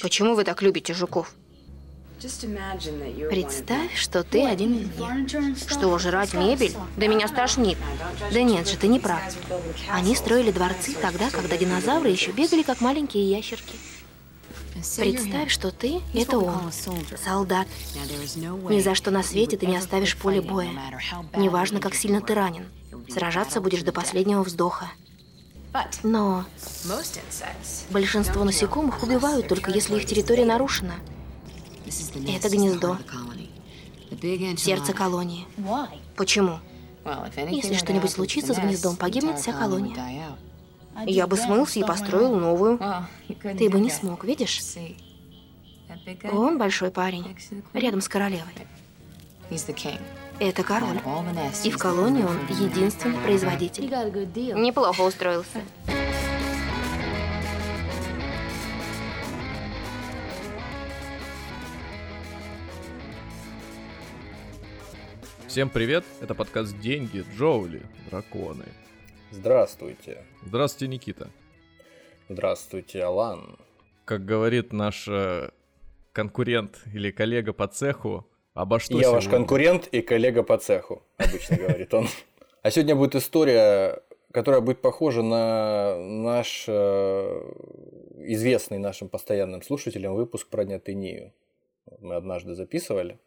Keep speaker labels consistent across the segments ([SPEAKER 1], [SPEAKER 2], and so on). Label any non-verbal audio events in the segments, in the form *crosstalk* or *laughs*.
[SPEAKER 1] Почему вы так любите жуков? Представь, что ты один из них. Что, жрать мебель? Да меня стошнит. Да нет же, ты не прав. Они строили дворцы тогда, когда динозавры еще бегали, как маленькие ящерки. Представь, что ты — это он, солдат. Ни за что на свете ты не оставишь поле боя. Неважно, как сильно ты ранен. Сражаться будешь до последнего вздоха. Но большинство насекомых убивают только если их территория нарушена. Это гнездо. Сердце колонии. Почему? Если что-нибудь случится с гнездом, погибнет вся колония. Я бы смылся и построил новую. Ты бы не смог, видишь? Он большой парень, рядом с королевой. Это король. И в колонии он единственный производитель. Неплохо устроился.
[SPEAKER 2] Всем привет, это подкаст «Деньги, Джоули, драконы».
[SPEAKER 3] Здравствуйте.
[SPEAKER 2] Здравствуйте, Никита.
[SPEAKER 3] Здравствуйте, Алан.
[SPEAKER 2] Как говорит наш э, конкурент или коллега по цеху, обо что
[SPEAKER 3] Я сегодня? ваш конкурент и коллега по цеху, обычно говорит он. А сегодня будет история, которая будет похожа на наш э, известный нашим постоянным слушателям выпуск про Нятынию. Мы однажды записывали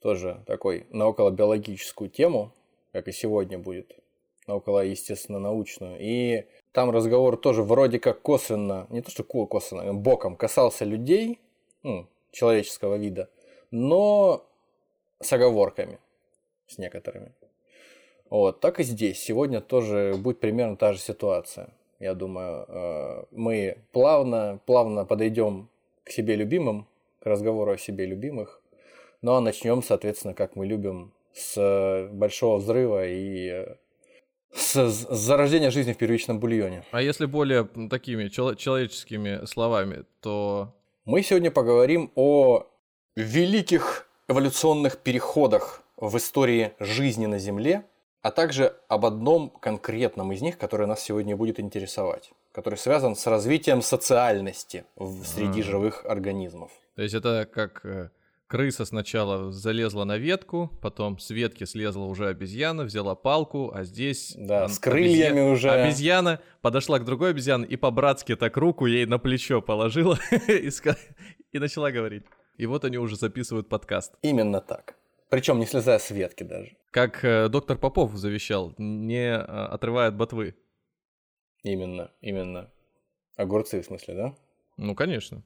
[SPEAKER 3] тоже такой на околобиологическую тему, как и сегодня будет, на около, естественно, научную. И там разговор тоже вроде как косвенно, не то что косвенно, боком касался людей, ну, человеческого вида, но с оговорками, с некоторыми. Вот, так и здесь. Сегодня тоже будет примерно та же ситуация. Я думаю, э, мы плавно, плавно подойдем к себе любимым, к разговору о себе любимых, ну а начнем, соответственно, как мы любим, с большого взрыва и с зарождения жизни в первичном бульоне.
[SPEAKER 2] А если более такими человеческими словами, то...
[SPEAKER 3] Мы сегодня поговорим о великих эволюционных переходах в истории жизни на Земле, а также об одном конкретном из них, который нас сегодня будет интересовать, который связан с развитием социальности в, среди а. живых организмов.
[SPEAKER 2] То есть это как э, Крыса сначала залезла на ветку, потом с ветки слезла уже обезьяна, взяла палку, а здесь...
[SPEAKER 3] Да, с крыльями обезья... уже.
[SPEAKER 2] Обезьяна подошла к другой обезьяне и по-братски так руку ей на плечо положила *laughs* и начала говорить. И вот они уже записывают подкаст.
[SPEAKER 3] Именно так. Причем не слезая с ветки даже.
[SPEAKER 2] Как э, доктор Попов завещал, не э, отрывая от ботвы.
[SPEAKER 3] Именно, именно. Огурцы, в смысле, да?
[SPEAKER 2] Ну, конечно.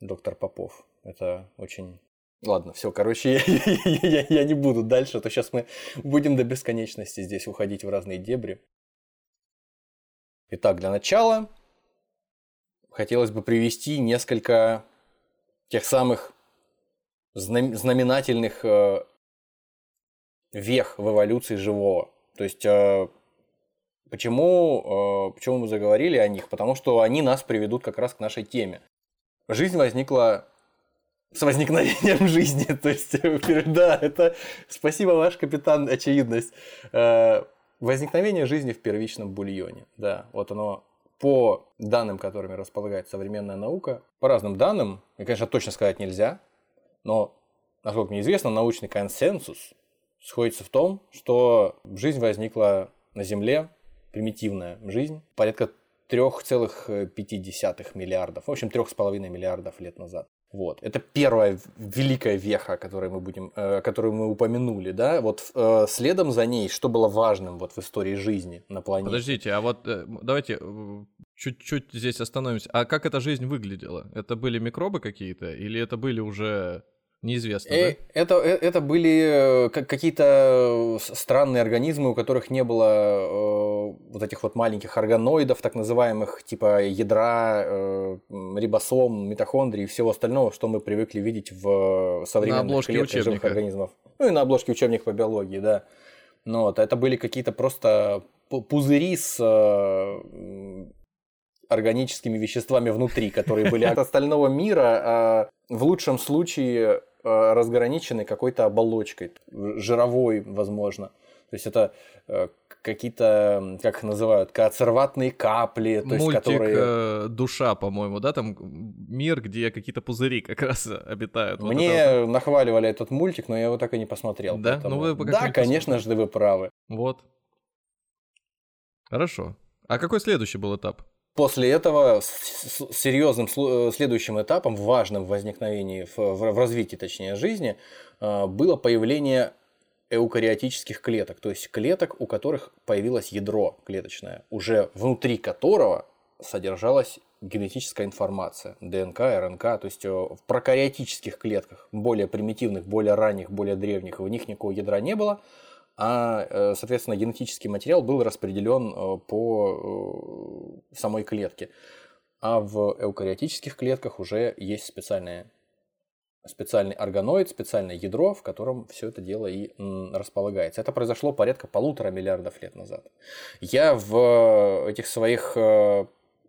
[SPEAKER 3] Доктор Попов. Это очень... Ладно, все, короче, *laughs* я, я, я не буду дальше, а то сейчас мы будем до бесконечности здесь уходить в разные дебри. Итак, для начала хотелось бы привести несколько тех самых знаменательных э, вех в эволюции живого. То есть, э, почему, э, почему мы заговорили о них? Потому что они нас приведут как раз к нашей теме. Жизнь возникла с возникновением *laughs* жизни. *laughs* То есть, *laughs* да, это спасибо ваш капитан очевидность. Возникновение жизни в первичном бульоне. Да, вот оно по данным, которыми располагает современная наука, по разным данным, и, конечно, точно сказать нельзя, но, насколько мне известно, научный консенсус сходится в том, что жизнь возникла на Земле, примитивная жизнь, порядка 3,5 миллиардов, в общем, 3,5 миллиардов лет назад. Вот. Это первая великая веха, которую мы будем, э, которую мы упомянули, да. Вот э, следом за ней, что было важным вот в истории жизни на планете.
[SPEAKER 2] Подождите, а вот э, давайте э, чуть-чуть здесь остановимся. А как эта жизнь выглядела? Это были микробы какие-то или это были уже Неизвестно, э, да?
[SPEAKER 3] Это, э, это были э, какие-то странные организмы, у которых не было э, вот этих вот маленьких органоидов, так называемых, типа ядра, э, рибосом, митохондрий и всего остального, что мы привыкли видеть в современных клетках живых организмов. Ну и на обложке учебника по биологии, да. Но вот, это были какие-то просто пузыри с э, органическими веществами внутри, которые были от остального мира, а в лучшем случае Э, разграничены какой-то оболочкой, жировой, возможно. То есть это э, какие-то, как их называют, коацерватные капли, то
[SPEAKER 2] Мультик,
[SPEAKER 3] есть которые...
[SPEAKER 2] Э, душа, по-моему, да, там мир, где какие-то пузыри как раз *laughs* обитают.
[SPEAKER 3] Мне вот нахваливали этот мультик, но я его так и не посмотрел.
[SPEAKER 2] Да? Ну, вы
[SPEAKER 3] да, конечно же, вы правы.
[SPEAKER 2] Вот. Хорошо. А какой следующий был этап?
[SPEAKER 3] После этого серьезным э, следующим этапом, важным в возникновении, в развитии, точнее, жизни, э, было появление эукариотических клеток, то есть клеток, у которых появилось ядро клеточное, уже внутри которого содержалась генетическая информация, ДНК, РНК, то есть э, в прокариотических клетках, более примитивных, более ранних, более древних, в них никакого ядра не было, а, э, соответственно, генетический материал был распределен э, по самой клетке. А в эукариотических клетках уже есть специальные специальный органоид, специальное ядро, в котором все это дело и располагается. Это произошло порядка полутора миллиардов лет назад. Я в этих своих э,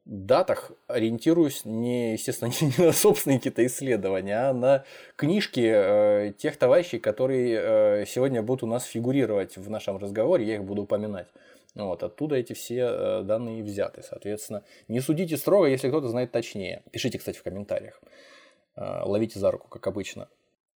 [SPEAKER 3] датах ориентируюсь не, естественно, *laughs* не на собственные какие-то исследования, а на книжки э, тех товарищей, которые э, сегодня будут у нас фигурировать в нашем разговоре, я их буду упоминать. Вот, оттуда эти все данные взяты. Соответственно, не судите строго, если кто-то знает точнее. Пишите, кстати, в комментариях. Э, ловите за руку, как обычно.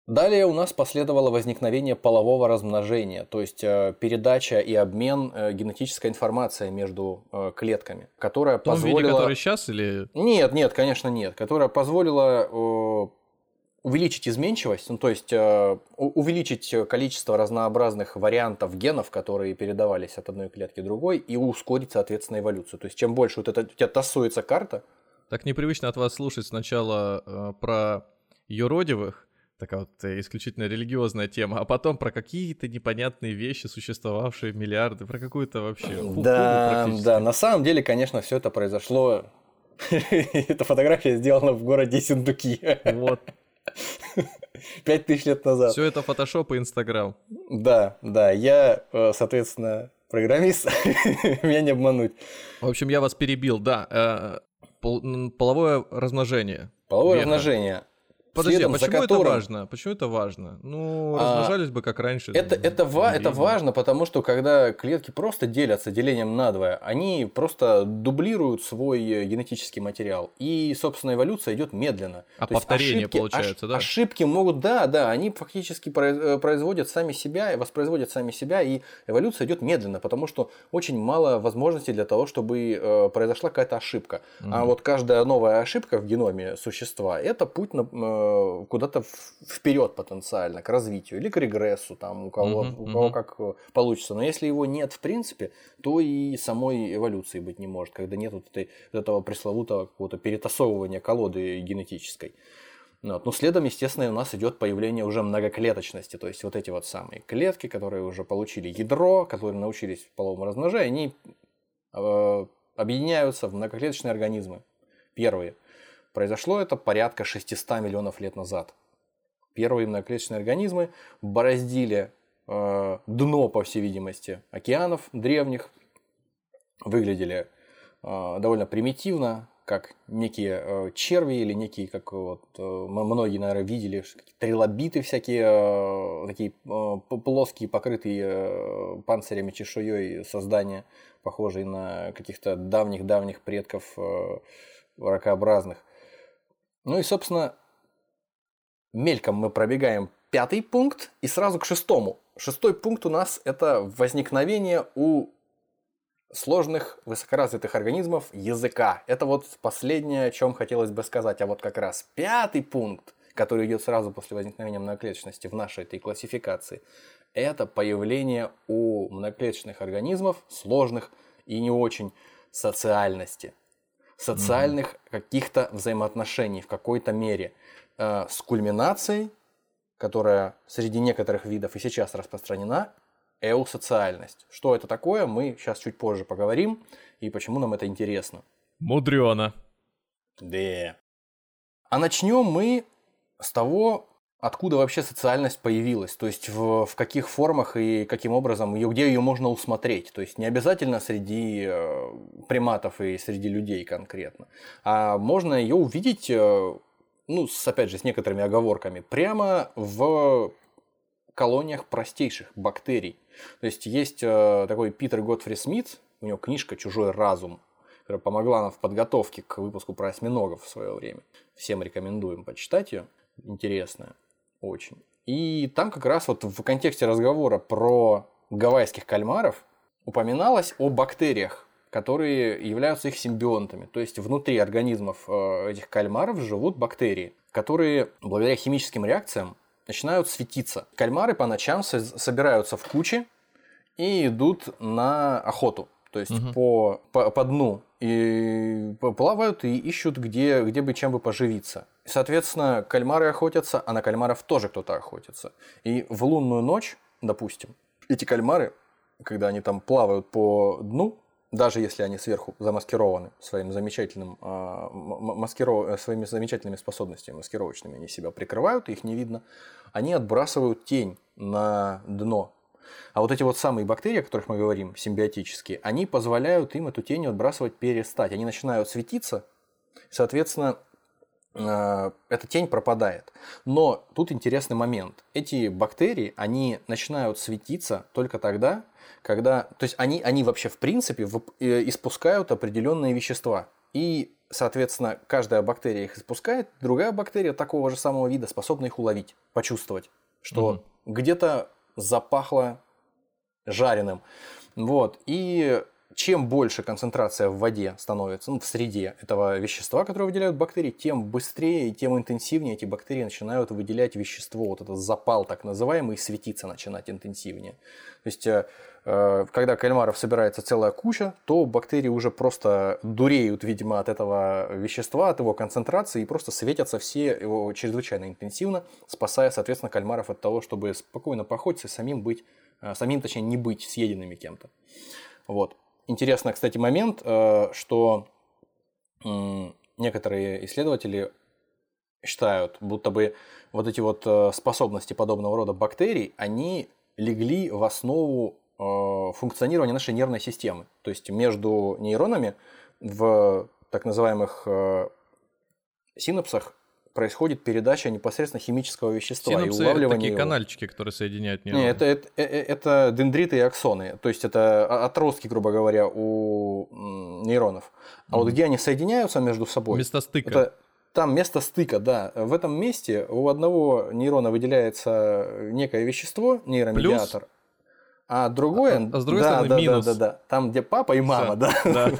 [SPEAKER 3] Далее у нас последовало возникновение полового размножения, то есть э, передача и обмен э, генетической информацией между клетками, которая
[SPEAKER 2] В том
[SPEAKER 3] позволила...
[SPEAKER 2] виде, который сейчас или...
[SPEAKER 3] Нет, нет, конечно нет, которая позволила увеличить изменчивость, ну, то есть увеличить количество разнообразных вариантов генов, которые передавались от одной клетки к другой, и ускорить, соответственно, эволюцию. То есть чем больше вот это у тебя тасуется карта,
[SPEAKER 2] так непривычно от вас слушать сначала э, про юродивых, такая вот э, исключительно религиозная тема, а потом про какие-то непонятные вещи, существовавшие миллиарды, про какую-то вообще
[SPEAKER 3] Да, да, на самом деле, конечно, все это произошло. *laughs* Эта фотография сделана в городе Синдуки.
[SPEAKER 2] Вот. *laughs*
[SPEAKER 3] Пять тысяч лет назад.
[SPEAKER 2] Все это фотошоп и Инстаграм.
[SPEAKER 3] Да, да, я, э, соответственно, программист, *laughs* меня не обмануть.
[SPEAKER 2] В общем, я вас перебил, да. Э, пол, половое размножение.
[SPEAKER 3] Половое размножение.
[SPEAKER 2] Подожди, а почему которым... это важно? Почему это важно? Ну, а, размножались а, бы как раньше.
[SPEAKER 3] Это, это, ва- это важно, потому что когда клетки просто делятся делением надвое, они просто дублируют свой э, генетический материал. И, собственно, эволюция идет медленно.
[SPEAKER 2] А То повторение ошибки, получается,
[SPEAKER 3] ош-
[SPEAKER 2] да?
[SPEAKER 3] Ошибки могут, да, да, они фактически э, производят сами себя, воспроизводят сами себя, и эволюция идет медленно, потому что очень мало возможностей для того, чтобы э, произошла какая-то ошибка. Mm-hmm. А вот каждая новая ошибка в геноме существа – это путь на куда-то вперед потенциально, к развитию или к регрессу, там, у кого, uh-huh, у кого uh-huh. как э, получится. Но если его нет в принципе, то и самой эволюции быть не может, когда нет вот, этой, вот этого пресловутого какого-то перетасовывания колоды генетической. Вот. Ну, следом, естественно, у нас идет появление уже многоклеточности, то есть вот эти вот самые клетки, которые уже получили ядро, которые научились половому размножению, они э, объединяются в многоклеточные организмы. Первые. Произошло это порядка 600 миллионов лет назад. Первые многоклеточные организмы бороздили э, дно, по всей видимости, океанов древних, выглядели э, довольно примитивно, как некие э, черви или некие, как вот э, многие, наверное, видели, трилобиты всякие, э, такие э, плоские, покрытые э, панцирями, чешуей создания, похожие на каких-то давних-давних предков э, ракообразных. Ну и, собственно, мельком мы пробегаем пятый пункт и сразу к шестому. Шестой пункт у нас это возникновение у сложных высокоразвитых организмов языка. Это вот последнее, о чем хотелось бы сказать. А вот как раз пятый пункт, который идет сразу после возникновения многоклеточности в нашей этой классификации, это появление у многоклеточных организмов сложных и не очень социальности социальных каких-то взаимоотношений в какой-то мере э, с кульминацией, которая среди некоторых видов и сейчас распространена, эусоциальность. Что это такое, мы сейчас чуть позже поговорим и почему нам это интересно.
[SPEAKER 2] Мудрено.
[SPEAKER 3] Да. А начнем мы с того, откуда вообще социальность появилась, то есть в, в каких формах и каким образом ее, где ее можно усмотреть. То есть не обязательно среди э, приматов и среди людей конкретно, а можно ее увидеть, э, ну, с, опять же, с некоторыми оговорками, прямо в колониях простейших бактерий. То есть есть э, такой Питер Готфри Смит, у него книжка «Чужой разум», которая помогла нам в подготовке к выпуску про осьминогов в свое время. Всем рекомендуем почитать ее. Интересная очень. И там как раз вот в контексте разговора про гавайских кальмаров упоминалось о бактериях, которые являются их симбионтами. То есть внутри организмов э, этих кальмаров живут бактерии, которые благодаря химическим реакциям начинают светиться. Кальмары по ночам собираются в кучи и идут на охоту. То есть угу. по, по, по дну и плавают и ищут, где, где бы чем бы поживиться. Соответственно, кальмары охотятся, а на кальмаров тоже кто-то охотится. И в лунную ночь, допустим, эти кальмары, когда они там плавают по дну, даже если они сверху замаскированы своим замечательным, э, маскиров... своими замечательными способностями маскировочными, они себя прикрывают, их не видно, они отбрасывают тень на дно. А вот эти вот самые бактерии, о которых мы говорим, симбиотические, они позволяют им эту тень отбрасывать перестать. Они начинают светиться, соответственно, э, эта тень пропадает. Но тут интересный момент. Эти бактерии, они начинают светиться только тогда, когда, то есть они, они вообще в принципе э, испускают определенные вещества. И, соответственно, каждая бактерия их испускает, другая бактерия такого же самого вида способна их уловить, почувствовать, что угу. где-то запахло жареным. Вот. И чем больше концентрация в воде становится, ну, в среде этого вещества, которое выделяют бактерии, тем быстрее и тем интенсивнее эти бактерии начинают выделять вещество, вот этот запал так называемый, и светиться начинать интенсивнее. То есть, э, э, когда кальмаров собирается целая куча, то бактерии уже просто дуреют, видимо, от этого вещества, от его концентрации, и просто светятся все его чрезвычайно интенсивно, спасая, соответственно, кальмаров от того, чтобы спокойно походить и самим быть, э, самим, точнее, не быть съеденными кем-то. Вот интересный, кстати, момент, э, что некоторые исследователи считают, будто бы вот эти вот э, способности подобного рода бактерий, они легли в основу э, функционирования нашей нервной системы. То есть между нейронами в так называемых синапсах происходит передача непосредственно химического вещества
[SPEAKER 2] Синапсы
[SPEAKER 3] и улавливание
[SPEAKER 2] такие
[SPEAKER 3] его.
[SPEAKER 2] канальчики, которые соединяют нейроны.
[SPEAKER 3] Нет, это, это, э, э, это дендриты и аксоны, то есть это отростки, грубо говоря, у нейронов. А mm вот где они соединяются между собой?
[SPEAKER 2] Место стыка.
[SPEAKER 3] Это, там место стыка, да. В этом месте у одного нейрона выделяется некое вещество, нейромедиатор. Плюс а другое,
[SPEAKER 2] а, а с другой
[SPEAKER 3] да,
[SPEAKER 2] стороны,
[SPEAKER 3] да,
[SPEAKER 2] минус.
[SPEAKER 3] Да, да, да, там, где папа и мама, да. да.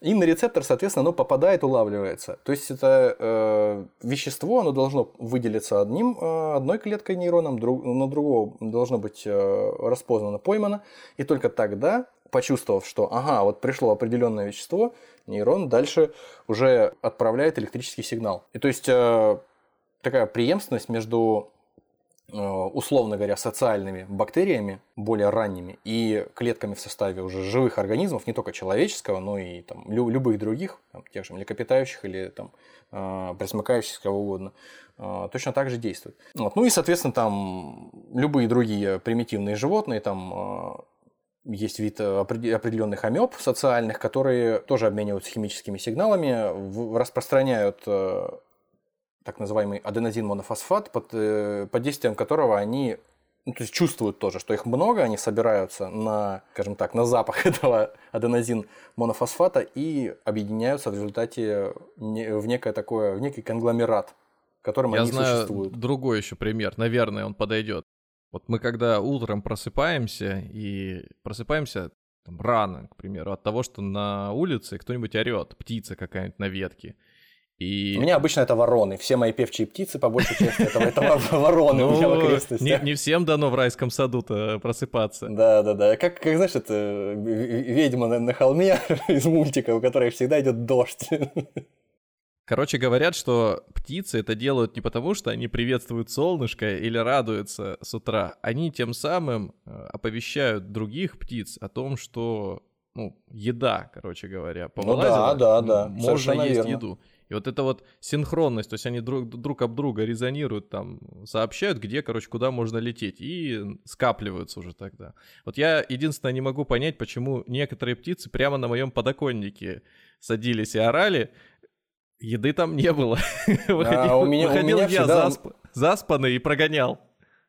[SPEAKER 3] И на рецептор, соответственно, оно попадает, улавливается. То есть это э, вещество, оно должно выделиться одним, э, одной клеткой нейроном, друг, на другого должно быть э, распознано, поймано. И только тогда, почувствовав, что, ага, вот пришло определенное вещество, нейрон дальше уже отправляет электрический сигнал. И то есть э, такая преемственность между условно говоря, социальными бактериями, более ранними, и клетками в составе уже живых организмов, не только человеческого, но и там, лю- любых других, там, тех же млекопитающих или там, э, пресмыкающихся, кого угодно, э, точно так же действует. Вот. Ну и, соответственно, там любые другие примитивные животные, там э, есть вид определенных амеб социальных, которые тоже обмениваются химическими сигналами, распространяют э, так называемый аденозин-монофосфат, под, э, под действием которого они ну, то есть чувствуют тоже, что их много, они собираются на, скажем так, на запах *laughs* этого аденозин-монофосфата и объединяются в результате в некое такое, в некий конгломерат, которым
[SPEAKER 2] Я
[SPEAKER 3] они
[SPEAKER 2] знаю
[SPEAKER 3] существуют.
[SPEAKER 2] другой еще пример, наверное, он подойдет. Вот мы когда утром просыпаемся и просыпаемся там, рано, к примеру, от того, что на улице кто-нибудь орет, птица какая-нибудь на ветке. И...
[SPEAKER 3] У меня обычно это вороны. Все мои певчие птицы, по большей части, это, это *laughs* вороны у меня в
[SPEAKER 2] ну,
[SPEAKER 3] окрестностях.
[SPEAKER 2] Не, всем дано в райском саду-то просыпаться.
[SPEAKER 3] Да, да, да. Как, как знаешь, это ведьма на, холме *laughs* из мультика, у которой всегда идет дождь.
[SPEAKER 2] Короче, говорят, что птицы это делают не потому, что они приветствуют солнышко или радуются с утра. Они тем самым э, оповещают других птиц о том, что ну, еда, короче говоря, повылазила,
[SPEAKER 3] ну, да, да, да.
[SPEAKER 2] можно Совершенно есть верно. еду. И вот эта вот синхронность, то есть они друг, друг об друга резонируют, там, сообщают, где, короче, куда можно лететь, и скапливаются уже тогда. Вот я единственное не могу понять, почему некоторые птицы прямо на моем подоконнике садились и орали, еды там не было. *laughs* Выходил
[SPEAKER 3] у меня
[SPEAKER 2] я заспанный и прогонял.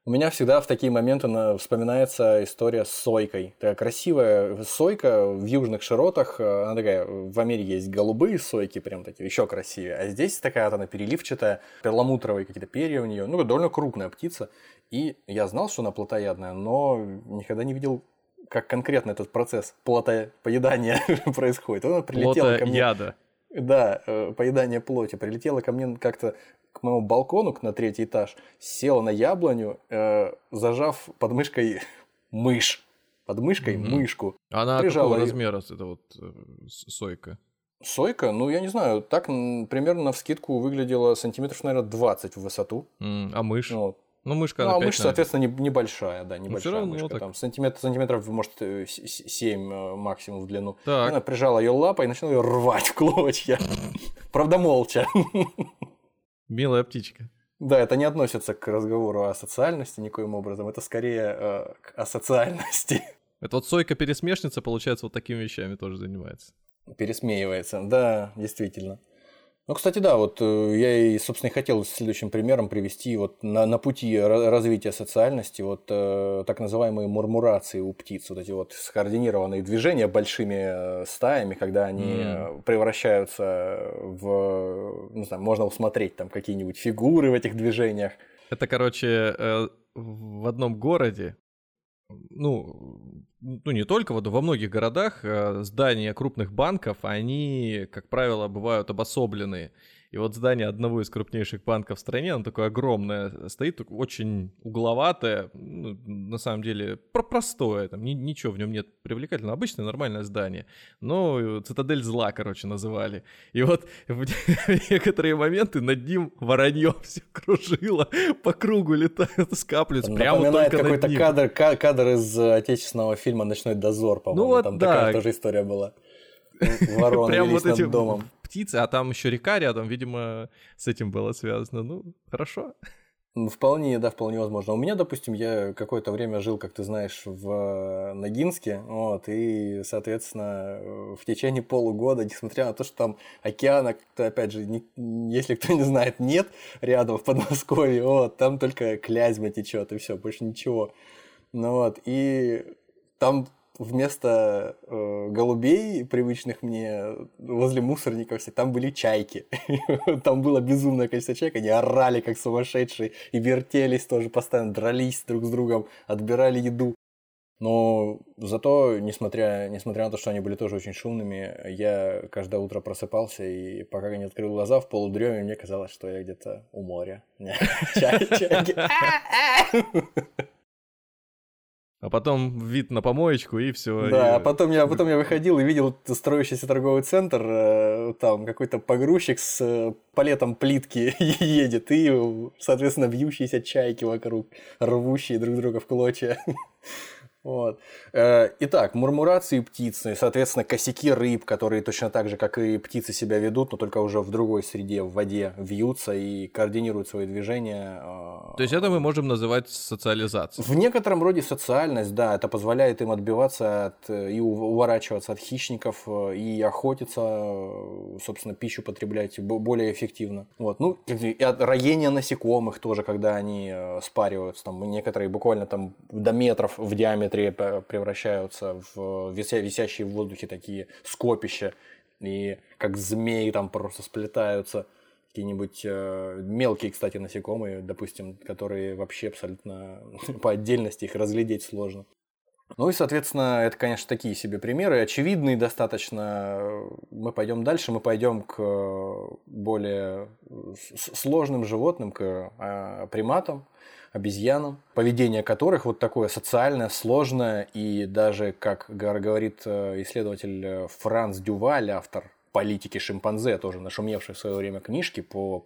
[SPEAKER 3] У меня всегда в такие моменты вспоминается история с сойкой. Такая красивая сойка в южных широтах. Э, она такая, в Америке есть голубые сойки, прям такие, еще красивее. А здесь такая вот она переливчатая, перламутровые какие-то перья у нее. Ну, довольно крупная птица. И я знал, что она плотоядная, но никогда не видел как конкретно этот процесс плотоедания *laughs* происходит. Она прилетела ко мне.
[SPEAKER 2] яда.
[SPEAKER 3] Да, э, поедание плоти. Прилетела ко мне как-то к моему балкону на третий этаж, села на яблоню, э, зажав под мышкой *laughs* мышь. Под мышкой mm-hmm. мышку.
[SPEAKER 2] Она Прижала какого размера, это вот э, сойка?
[SPEAKER 3] Сойка, ну, я не знаю, так примерно на вскидку выглядела сантиметров, наверное, 20 в высоту.
[SPEAKER 2] Mm, а мышь? Ну, ну, мышка,
[SPEAKER 3] ну, а мышь, соответственно, не, небольшая, да, ну, небольшая равно, мышка. Так... Там сантиметр, сантиметров, может, 7 э, э, максимум в длину. Так. Она прижала ее лапой и начала ее рвать в клочья. *laughs* Правда, молча. *laughs*
[SPEAKER 2] Милая птичка.
[SPEAKER 3] Да, это не относится к разговору о социальности никоим образом, это скорее э, к асоциальности. *laughs*
[SPEAKER 2] Это вот Сойка-пересмешница, получается, вот такими вещами тоже занимается.
[SPEAKER 3] Пересмеивается, да, действительно. Ну, кстати, да, вот э, я и, собственно, и хотел следующим примером привести вот на, на пути развития социальности вот э, так называемые мурмурации у птиц, вот эти вот скоординированные движения большими э, стаями, когда они mm. превращаются в, не знаю, можно усмотреть там какие-нибудь фигуры в этих движениях.
[SPEAKER 2] Это, короче, э, в одном городе ну, ну не только, вот во многих городах э, здания крупных банков, они, как правило, бывают обособленные. И вот здание одного из крупнейших банков в стране, оно такое огромное, стоит очень угловатое, ну, на самом деле про простое, там ни, ничего в нем нет привлекательного, обычное нормальное здание, но цитадель зла, короче, называли. И вот *laughs* в некоторые моменты над ним воронье *laughs* все кружило, по кругу летают, скапливаются, прямо
[SPEAKER 3] Напоминает какой-то кадр, кадр из отечественного фильма «Ночной дозор», по-моему, ну, вот, там да. такая тоже история была. Вороны Прям вот эти домом
[SPEAKER 2] птицы, а там еще река рядом, видимо, с этим было связано. Ну, хорошо.
[SPEAKER 3] Ну, вполне, да, вполне возможно. У меня, допустим, я какое-то время жил, как ты знаешь, в Ногинске, вот, и, соответственно, в течение полугода, несмотря на то, что там океана, опять же, не, если кто не знает, нет рядом в Подмосковье, вот, там только Клязьма течет, и все, больше ничего. Ну вот, и там вместо э, голубей, привычных мне, возле мусорников, там были чайки. *laughs* там было безумное количество чаек, они орали как сумасшедшие и вертелись тоже, постоянно дрались друг с другом, отбирали еду. Но зато, несмотря, несмотря на то, что они были тоже очень шумными, я каждое утро просыпался, и пока я не открыл глаза в полудреме, мне казалось, что я где-то у моря. *laughs* Чайки. *laughs*
[SPEAKER 2] А потом вид на помоечку и все.
[SPEAKER 3] Да,
[SPEAKER 2] и...
[SPEAKER 3] а потом я, потом я выходил и видел строящийся торговый центр, э, там какой-то погрузчик с э, палетом плитки *laughs* едет, и, соответственно, вьющиеся чайки вокруг, рвущие друг друга в клочья. *laughs* Вот. Э, итак, мурмурации птицы, соответственно, косяки рыб, которые точно так же, как и птицы себя ведут, но только уже в другой среде, в воде, вьются и координируют свои движения.
[SPEAKER 2] Э, То есть это мы можем называть социализацией?
[SPEAKER 3] В некотором роде социальность, да, это позволяет им отбиваться от, э, и уворачиваться от хищников, и охотиться, собственно, пищу потреблять более эффективно. Вот. Ну, и от роения насекомых тоже, когда они спариваются, там некоторые буквально там до метров в диаметре геометрии превращаются в висящие в воздухе такие скопища, и как змеи там просто сплетаются какие-нибудь э, мелкие, кстати, насекомые, допустим, которые вообще абсолютно *laughs* по отдельности их разглядеть сложно. Ну и, соответственно, это, конечно, такие себе примеры, очевидные достаточно. Мы пойдем дальше, мы пойдем к более сложным животным, к а, приматам обезьянам, поведение которых вот такое социальное, сложное, и даже, как говорит э, исследователь э, Франц Дюваль, автор политики шимпанзе, тоже нашумевший в свое время книжки по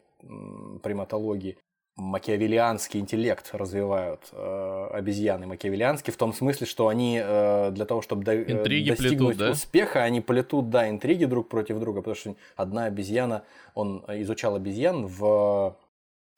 [SPEAKER 3] приматологии, макиавелианский интеллект развивают э, обезьяны макиавелианский в том смысле, что они э, для того, чтобы до, э, интриги достигнуть плетут, да? успеха, они плетут, да, интриги друг против друга, потому что одна обезьяна, он изучал обезьян в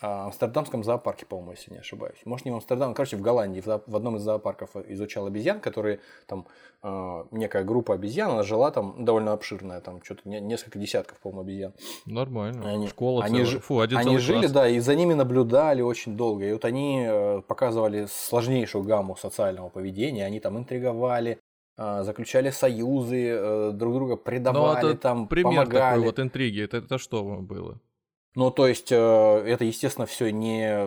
[SPEAKER 3] Амстердамском зоопарке, по-моему, если не ошибаюсь. Может, не в Амстердам, короче, в Голландии, в, одном из зоопарков изучал обезьян, которые там э, некая группа обезьян, она жила там довольно обширная, там что-то не, несколько десятков, по-моему, обезьян.
[SPEAKER 2] Нормально.
[SPEAKER 3] Они,
[SPEAKER 2] Школа
[SPEAKER 3] они,
[SPEAKER 2] целая. Фу, один
[SPEAKER 3] они жили,
[SPEAKER 2] класс.
[SPEAKER 3] да, и за ними наблюдали очень долго. И вот они э, показывали сложнейшую гамму социального поведения, они там интриговали, э, заключали союзы, э, друг друга предавали,
[SPEAKER 2] ну, это
[SPEAKER 3] там
[SPEAKER 2] пример
[SPEAKER 3] помогали.
[SPEAKER 2] такой вот интриги. Это, это что было?
[SPEAKER 3] Ну, то есть, э, это, естественно, все не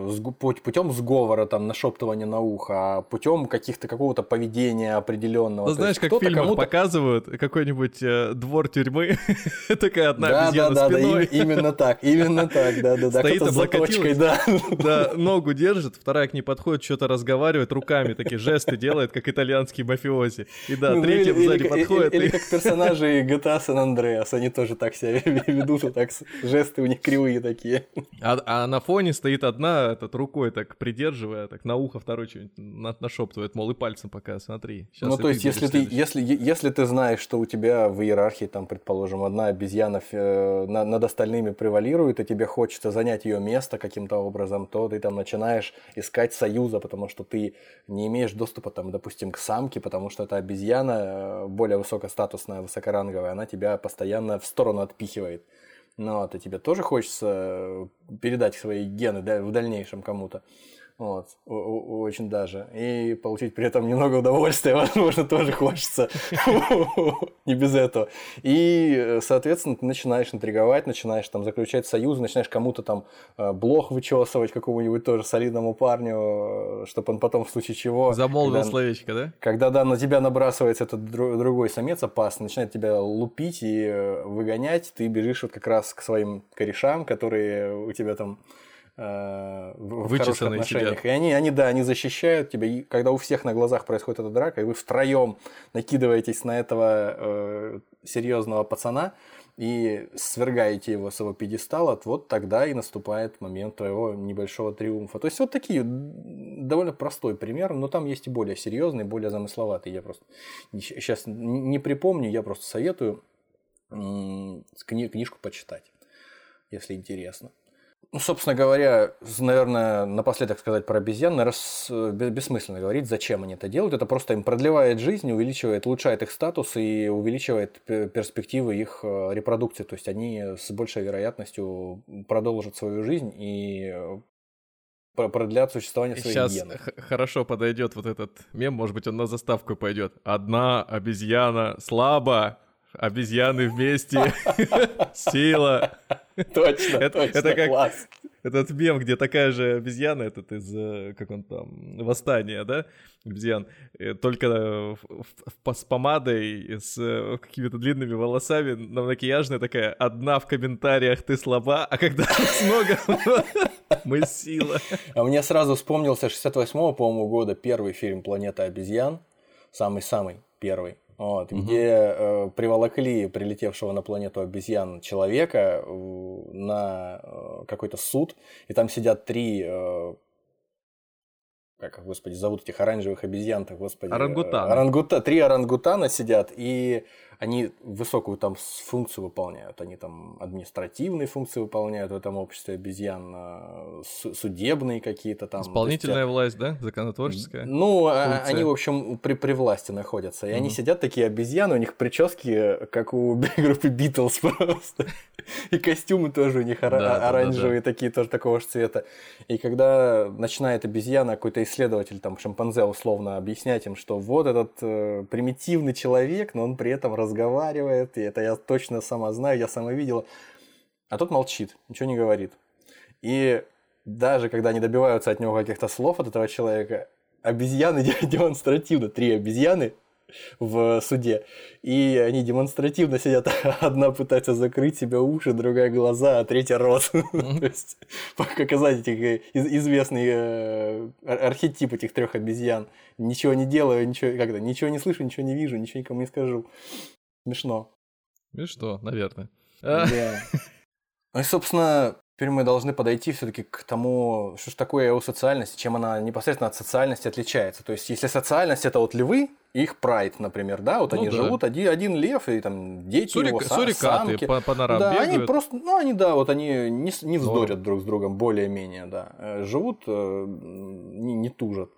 [SPEAKER 3] путем сговора, там, нашептывания на ухо, а путем каких-то какого-то поведения определенного.
[SPEAKER 2] Ну, знаешь, как в фильмах показывают какой-нибудь э, двор тюрьмы, *laughs* такая одна
[SPEAKER 3] да,
[SPEAKER 2] обезьяна
[SPEAKER 3] да,
[SPEAKER 2] спиной.
[SPEAKER 3] Да, именно так, именно так, да, да, да.
[SPEAKER 2] Стоит облокотилась,
[SPEAKER 3] да.
[SPEAKER 2] да, ногу держит, вторая к ней подходит, что-то разговаривает, руками такие жесты делает, как итальянские мафиози. И да, ну, третья сзади подходит.
[SPEAKER 3] Или, и... или как персонажи GTA San Andreas, они тоже так себя *laughs* ведут, вот так жесты у них кривые такие.
[SPEAKER 2] А, а на фоне стоит одна, этот рукой так придерживая, так на ухо второй что-нибудь нашептывает, мол, и пальцем пока, смотри.
[SPEAKER 3] ну, то есть, если ты, если, если ты знаешь, что у тебя в иерархии, там, предположим, одна обезьяна э, над остальными превалирует, и тебе хочется занять ее место каким-то образом, то ты там начинаешь искать союза, потому что ты не имеешь доступа, там, допустим, к самке, потому что эта обезьяна э, более высокостатусная, высокоранговая, она тебя постоянно в сторону отпихивает. Вот, и тебе тоже хочется э, передать свои гены в дальнейшем кому-то. Вот, очень даже. И получить при этом немного удовольствия, *laughs* возможно, тоже хочется. *laughs* Не без этого. И, соответственно, ты начинаешь интриговать, начинаешь там заключать союзы, начинаешь кому-то там э, блох вычесывать какому-нибудь тоже солидному парню, чтобы он потом в случае чего...
[SPEAKER 2] Замолвил словечко, да?
[SPEAKER 3] Когда, да, на тебя набрасывается этот другой самец опасный, начинает тебя лупить и э, выгонять, ты бежишь вот как раз к своим корешам, которые у тебя там Э, в хороших отношениях. Сидят. И они, они, да, они защищают тебя. И когда у всех на глазах происходит эта драка, и вы втроем накидываетесь на этого э, серьезного пацана и свергаете его с его пьедестала, вот тогда и наступает момент твоего небольшого триумфа. То есть вот такие довольно простой пример, но там есть и более серьезный, более замысловатый. Я просто сейчас не припомню, я просто советую книжку почитать, если интересно. Ну, собственно говоря, наверное, напоследок сказать про обезьян, наверное, бессмысленно говорить, зачем они это делают. Это просто им продлевает жизнь, увеличивает, улучшает их статус и увеличивает перспективы их э, репродукции. То есть они с большей вероятностью продолжат свою жизнь и э, продлят существование своих
[SPEAKER 2] Сейчас
[SPEAKER 3] генов.
[SPEAKER 2] хорошо подойдет вот этот мем, может быть, он на заставку пойдет. Одна обезьяна слабо, обезьяны вместе, *laughs* сила.
[SPEAKER 3] Точно, это, точно, это как класс.
[SPEAKER 2] Этот мем, где такая же обезьяна, этот из, э, как он там, восстания, да, обезьян, э, только в, в, с помадой, с э, какими-то длинными волосами, на макияжная такая, одна в комментариях ты слаба, а когда *laughs* нас много, мы сила.
[SPEAKER 3] А мне сразу вспомнился 68-го, по-моему, года первый фильм «Планета обезьян», самый-самый первый вот, угу. где э, приволокли прилетевшего на планету обезьян человека э, на э, какой-то суд, и там сидят три э, как, господи, зовут этих оранжевых обезьян господи.
[SPEAKER 2] Орангутана.
[SPEAKER 3] Орангута, три орангутана сидят, и они высокую там функцию выполняют. Они там административные функции выполняют в этом обществе обезьян, а, судебные какие-то там.
[SPEAKER 2] Исполнительная есть, власть, да? Законотворческая?
[SPEAKER 3] Ну, а, функция. они, в общем, при, при власти находятся. И mm они сидят такие обезьяны, у них прически, как у *laughs* группы Битлз просто. И костюмы тоже у них оранжевые, такие тоже такого же цвета. И когда начинает обезьяна, какой-то исследователь, там, шимпанзе условно, объяснять им, что вот этот э, примитивный человек, но он при этом разговаривает, и это я точно сама знаю, я сама видела. А тот молчит, ничего не говорит. И даже когда они добиваются от него каких-то слов, от этого человека, обезьяны *laughs* демонстративно, три обезьяны в суде, и они демонстративно сидят, *laughs* одна пытается закрыть себе уши, другая глаза, а третья рот. *laughs* То есть показать этих э, известный э, архетип этих трех обезьян. Ничего не делаю, ничего, когда, ничего не слышу, ничего не вижу, ничего никому не скажу. Смешно.
[SPEAKER 2] Смешно, наверное.
[SPEAKER 3] Да. *laughs* Ну и, собственно, теперь мы должны подойти все-таки к тому, что же такое его социальность, чем она непосредственно от социальности отличается. То есть, если социальность это вот львы, их прайд, например, да, вот ну, они да. живут, один, один лев, и там дети Сурик, его,
[SPEAKER 2] сурикаты самки. по, по норам
[SPEAKER 3] Да,
[SPEAKER 2] бегают.
[SPEAKER 3] они просто, ну, они, да, вот они не, не вздорят Но... друг с другом, более-менее, да. Э, живут, э, не, не тужат.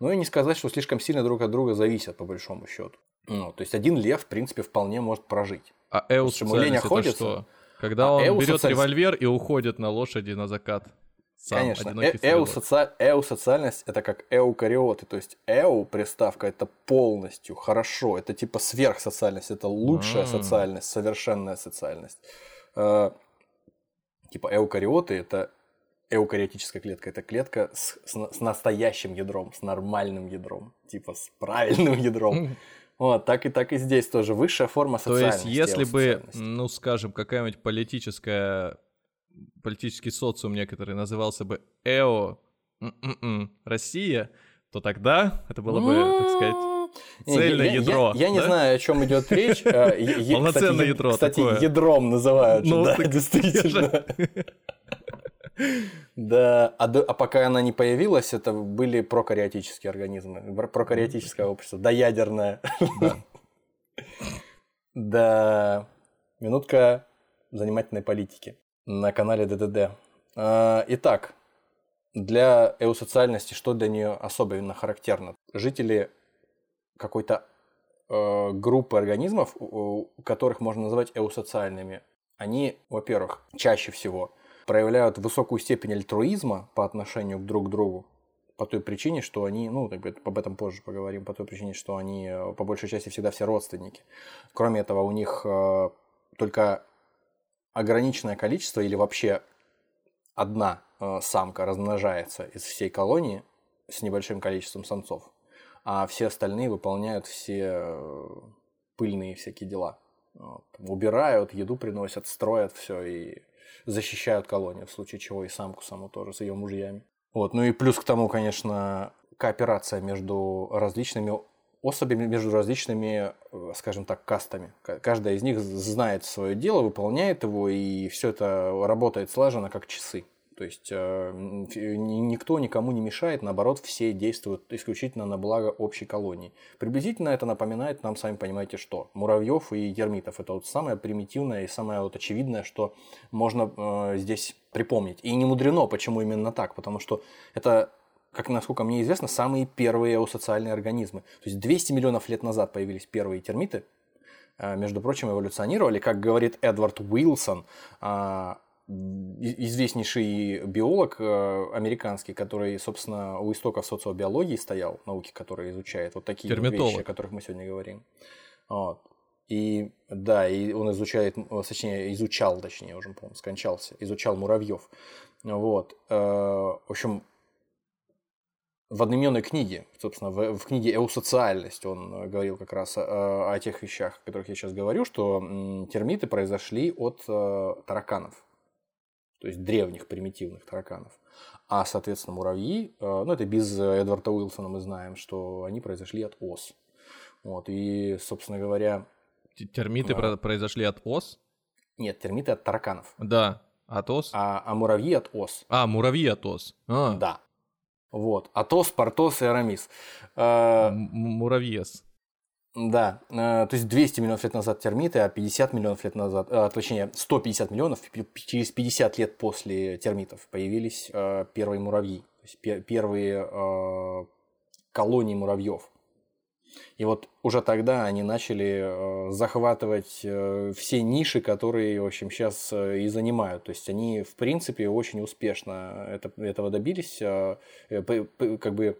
[SPEAKER 3] Но и не сказать, что слишком сильно друг от друга зависят, по большому счету. Ну, то есть один лев, в принципе, вполне может прожить.
[SPEAKER 2] А Эус это что? Когда а он берет револьвер и уходит на лошади на закат.
[SPEAKER 3] Сам, Конечно. Э эусоци... Эусоциальность это как эукариоты. То есть эу приставка это полностью хорошо. Это типа сверхсоциальность. Это лучшая А-а-а. социальность, совершенная социальность. Э, типа эукариоты это эукариотическая клетка. Это клетка с, с, с настоящим ядром, с нормальным ядром. Типа с правильным ядром. *laughs* Вот, так и так и здесь тоже высшая форма социальности.
[SPEAKER 2] То есть, если бы, ну, скажем, какая-нибудь политическая политический социум некоторый назывался бы ЭО м-м-м, Россия, то тогда это было бы, так сказать, цельное я, ядро.
[SPEAKER 3] Я, я, я не знаю, о чем идет речь.
[SPEAKER 2] Э, Полноценное ядро.
[SPEAKER 3] Кстати, ядром называют. Ну, да, действительно. Да, а, до, а пока она не появилась, это были прокариотические организмы, прокариотическое общество, доядерное. Да. да, минутка занимательной политики на канале ДДД. А, итак, для эусоциальности что для нее особенно характерно? Жители какой-то э, группы организмов, которых можно назвать эусоциальными, они, во-первых, чаще всего проявляют высокую степень альтруизма по отношению друг к другу, по той причине, что они, ну, об этом позже поговорим, по той причине, что они э, по большей части всегда все родственники. Кроме этого, у них э, только ограниченное количество или вообще одна э, самка размножается из всей колонии с небольшим количеством самцов, а все остальные выполняют все э, пыльные всякие дела. Вот. Убирают, еду приносят, строят все и защищают колонию, в случае чего и самку саму тоже с ее мужьями. Вот. Ну и плюс к тому, конечно, кооперация между различными особями между различными, э, скажем так, кастами. Каждая из них знает свое дело, выполняет его, и все это работает слаженно, как часы. То есть э, никто никому не мешает, наоборот, все действуют исключительно на благо общей колонии. Приблизительно это напоминает нам, сами понимаете, что муравьев и термитов. Это вот самое примитивное и самое вот очевидное, что можно э, здесь припомнить. И не мудрено, почему именно так, потому что это как насколько мне известно, самые первые эусоциальные организмы. То есть 200 миллионов лет назад появились первые термиты, между прочим, эволюционировали, как говорит Эдвард Уилсон, а, известнейший биолог э, американский, который, собственно, у истоков социобиологии стоял, науки, которые изучает вот такие вещи, о которых мы сегодня говорим. Вот. И да, и он изучает, точнее, изучал, точнее, уже, по-моему, скончался, изучал муравьев. Вот. Э, в общем, в одноименной книге, собственно, в, в книге «Эусоциальность» он э, говорил как раз о, о тех вещах, о которых я сейчас говорю, что термиты произошли от э, тараканов, то есть древних примитивных тараканов. А, соответственно, муравьи, э, ну это без Эдварда Уилсона мы знаем, что они произошли от ос. Вот, и, собственно говоря...
[SPEAKER 2] Термиты а... произошли от ос?
[SPEAKER 3] Нет, термиты от тараканов.
[SPEAKER 2] Да, от ос?
[SPEAKER 3] А, а муравьи от ос.
[SPEAKER 2] А, муравьи от ос. А.
[SPEAKER 3] Да. Вот. Атос, Портос и Арамис. Э,
[SPEAKER 2] муравьес.
[SPEAKER 3] Да, э, то есть 200 миллионов лет назад термиты, а 50 миллионов лет назад, а, точнее 150 миллионов, через 50 лет после термитов появились первые муравьи, то есть первые колонии муравьев. И вот уже тогда они начали э, захватывать э, все ниши, которые, в общем, сейчас э, и занимают. То есть они, в принципе, очень успешно это, этого добились, как бы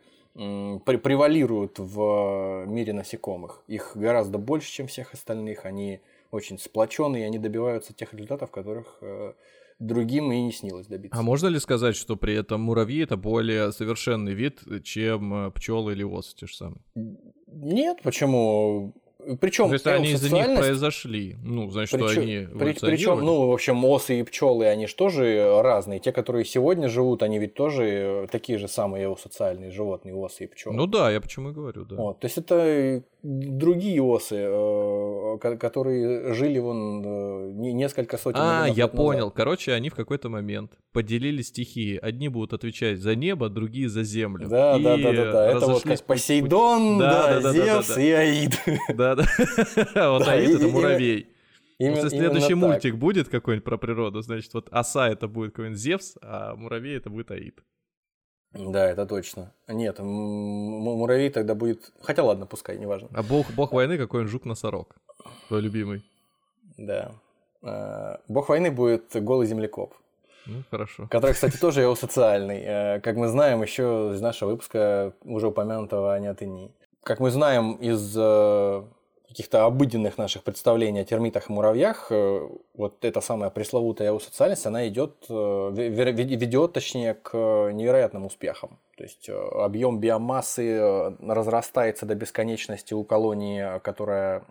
[SPEAKER 3] превалируют в мире насекомых. Их гораздо больше, чем всех остальных. Они очень сплоченные, и они добиваются тех результатов, которых другим и не снилось добиться.
[SPEAKER 2] А можно ли сказать, что при этом муравьи это более совершенный вид, чем пчелы или осы те же самые?
[SPEAKER 3] Нет, почему? Причем
[SPEAKER 2] То есть они из-за них произошли. Ну, значит, причем, что они при,
[SPEAKER 3] Причем, ну, в общем, осы и пчелы, они же тоже разные. Те, которые сегодня живут, они ведь тоже такие же самые социальные животные, осы и пчелы.
[SPEAKER 2] Ну да, я почему и говорю, да.
[SPEAKER 3] Вот, то есть это другие осы, э, которые жили вон э, несколько сотен
[SPEAKER 2] А, я понял. Назад. Короче, они в какой-то момент поделили стихии. Одни будут отвечать за небо, другие за землю.
[SPEAKER 3] Да, и да, да, да, да. Это вот как Посейдон, да, да, Зевс и Аид.
[SPEAKER 2] Да, *laughs* да. Вот Аид это муравей. Если следующий мультик будет какой-нибудь про природу, значит, вот оса это будет какой-нибудь Зевс, а муравей это будет Аид.
[SPEAKER 3] Да, это точно. Нет, муравей тогда будет... Хотя ладно, пускай, неважно.
[SPEAKER 2] А бог, бог войны какой-нибудь жук-носорог. Твой любимый.
[SPEAKER 3] Да. А, бог войны будет голый землекоп.
[SPEAKER 2] Ну, хорошо.
[SPEAKER 3] Который, кстати, *laughs* тоже его социальный. Э, как мы знаем еще из нашего выпуска, уже упомянутого о неотыни. Как мы знаем из э, каких-то обыденных наших представлений о термитах и муравьях, э, вот эта самая пресловутая социальность, она идет, ведет, точнее, к невероятным успехам. То есть объем биомассы разрастается до бесконечности у колонии, которая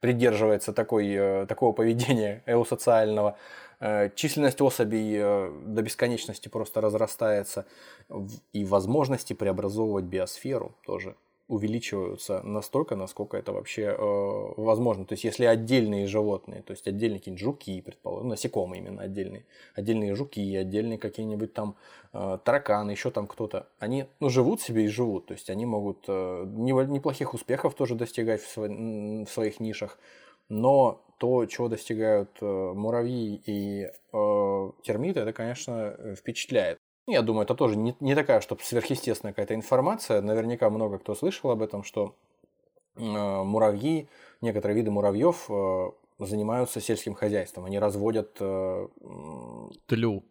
[SPEAKER 3] придерживается такой, такого поведения *laughs* эусоциального. Э, численность особей э, до бесконечности просто разрастается, и возможности преобразовывать биосферу тоже увеличиваются настолько, насколько это вообще э, возможно. То есть, если отдельные животные, то есть отдельные какие-нибудь жуки, предположим, насекомые именно отдельные, отдельные жуки, отдельные какие-нибудь там э, тараканы, еще там кто-то, они ну, живут себе и живут. То есть, они могут э, неплохих успехов тоже достигать в, сво- в своих нишах, но то, чего достигают э, муравьи и э, термиты, это, конечно, впечатляет. Я думаю, это тоже не, не такая, чтобы сверхъестественная какая-то информация. Наверняка много кто слышал об этом, что э, муравьи, некоторые виды муравьев э, занимаются сельским хозяйством. Они разводят... Э,
[SPEAKER 2] тлю.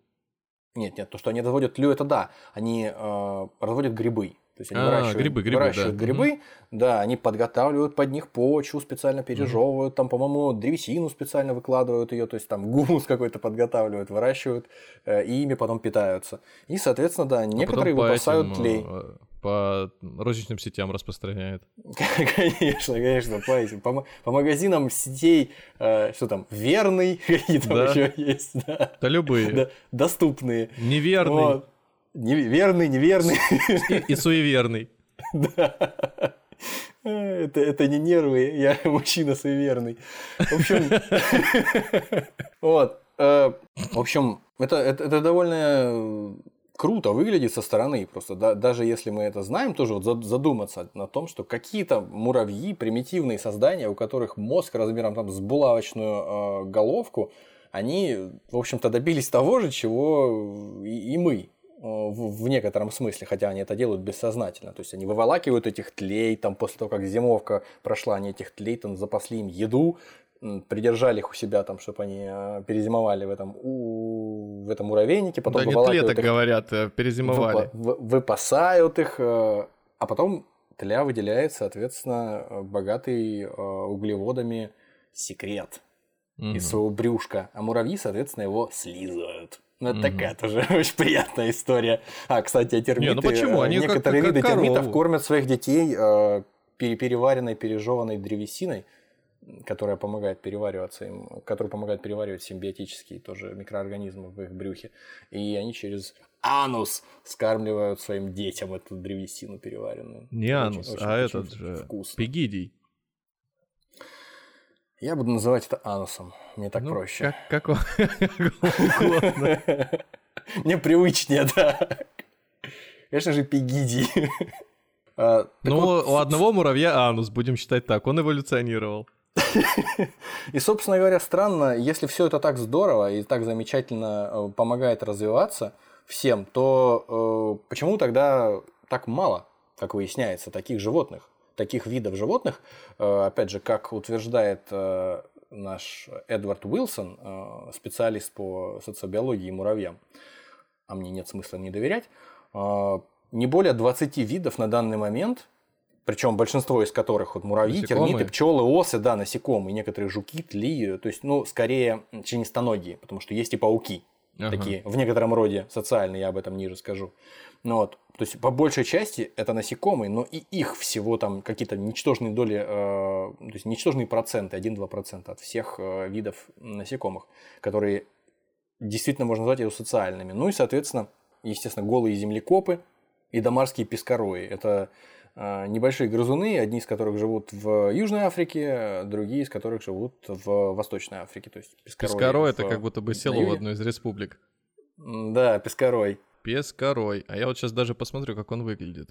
[SPEAKER 3] Нет, нет, то, что они разводят тлю, это да. Они э, разводят грибы.
[SPEAKER 2] То есть они а, выращивают, грибы, грибы,
[SPEAKER 3] выращивают
[SPEAKER 2] да.
[SPEAKER 3] грибы, угу. да, они подготавливают под них почву, специально пережевывают, угу. там, по-моему, древесину специально выкладывают ее, то есть там гумус какой-то подготавливают, выращивают, э, и ими потом питаются. И, соответственно, да, некоторые а выпасают этим, тлей. Э,
[SPEAKER 2] по розничным сетям распространяет. *laughs*
[SPEAKER 3] Конечно, конечно, по, этим, по, по магазинам сетей, э, что там, верный, какие там да. еще есть. Да,
[SPEAKER 2] да любые. Да,
[SPEAKER 3] доступные.
[SPEAKER 2] Неверный. Вот.
[SPEAKER 3] Неверный, неверный.
[SPEAKER 2] И, и суеверный.
[SPEAKER 3] Да. Это, это не нервы, я *laughs* мужчина суеверный. В общем, *laughs* вот. Э, в общем, это, это, это довольно круто выглядит со стороны. Просто да, даже если мы это знаем, тоже вот задуматься на том, что какие-то муравьи, примитивные создания, у которых мозг размером там с булавочную э, головку, они, в общем-то, добились того же, чего и, и мы. Э, в, в некотором смысле, хотя они это делают бессознательно. То есть они выволакивают этих тлей, там после того, как зимовка прошла, они этих тлей там запасли им еду, придержали их у себя, там, чтобы они э, перезимовали в этом, у, в этом муравейнике, потом
[SPEAKER 2] да выволакивают нет, так их, говорят, э, перезимовали.
[SPEAKER 3] Выпа, выпасают их, а потом тля выделяет, соответственно, богатый углеводами секрет угу. из своего брюшка, а муравьи, соответственно, его слизывают. Ну, это угу. такая тоже *laughs* очень приятная история. А, кстати, термиты... Не, ну почему? Они некоторые как, виды термитов кормят своих детей э, переваренной, пережеванной древесиной, которая помогает перевариваться им, которая помогает переваривать симбиотические тоже микроорганизмы в их брюхе. И они через анус скармливают своим детям эту древесину переваренную.
[SPEAKER 2] Не анус, очень, а очень, этот же вкусно. пегидий.
[SPEAKER 3] Я буду называть это анусом. Мне так ну, проще.
[SPEAKER 2] Как, как угодно. *laughs* *laughs*
[SPEAKER 3] Мне привычнее, да. Конечно же, пегидий.
[SPEAKER 2] А, ну, у одного муравья анус, будем считать так, он эволюционировал. *laughs*
[SPEAKER 3] И, собственно говоря, странно, если все это так здорово и так замечательно э, помогает развиваться всем, то э, почему тогда так мало, как выясняется, таких животных? Таких видов животных, э, опять же, как утверждает э, наш Эдвард Уилсон, э, специалист по социобиологии и муравьям, а мне нет смысла не доверять, не более 20 видов на данный момент, причем большинство из которых вот муравьи, насекомые. термиты, пчелы, осы, да, насекомые, некоторые жуки, тли, то есть, ну, скорее членистоногие, потому что есть и пауки, ага. такие, в некотором роде социальные, я об этом ниже скажу. Ну, вот. То есть, по большей части это насекомые, но и их всего там какие-то ничтожные доли, э, то есть ничтожные проценты, 1-2% от всех э, видов насекомых, которые действительно можно назвать ее социальными. Ну и, соответственно, естественно, голые землекопы и домарские пескарои. Это э, небольшие грызуны, одни из которых живут в Южной Африке, другие из которых живут в Восточной Африке. То есть
[SPEAKER 2] пескарои. Пескаро в... это как будто бы село в одной из республик.
[SPEAKER 3] Да, Пескарой.
[SPEAKER 2] Пескарой. А я вот сейчас даже посмотрю, как он выглядит.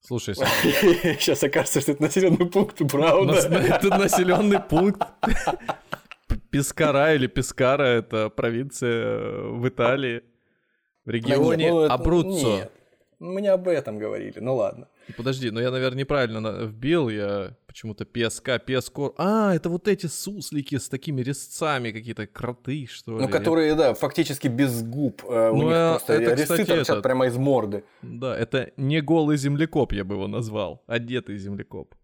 [SPEAKER 2] Слушай, *laughs*
[SPEAKER 3] сейчас окажется, что это населенный пункт Брауна. *laughs*
[SPEAKER 2] Это населенный пункт. Пескара или Пескара это провинция в Италии, в регионе ну, Абруццо.
[SPEAKER 3] Мы не об этом говорили, ну ладно.
[SPEAKER 2] Подожди, но я, наверное, неправильно вбил, я почему-то песка, пескор. А, это вот эти суслики с такими резцами, какие-то кроты, что
[SPEAKER 3] ли. Ну, которые, да, фактически без губ. Э, ну, у них а просто это, резцы кстати, торчат это... прямо из морды.
[SPEAKER 2] Да, это не голый землекоп, я бы его назвал, одетый землекоп.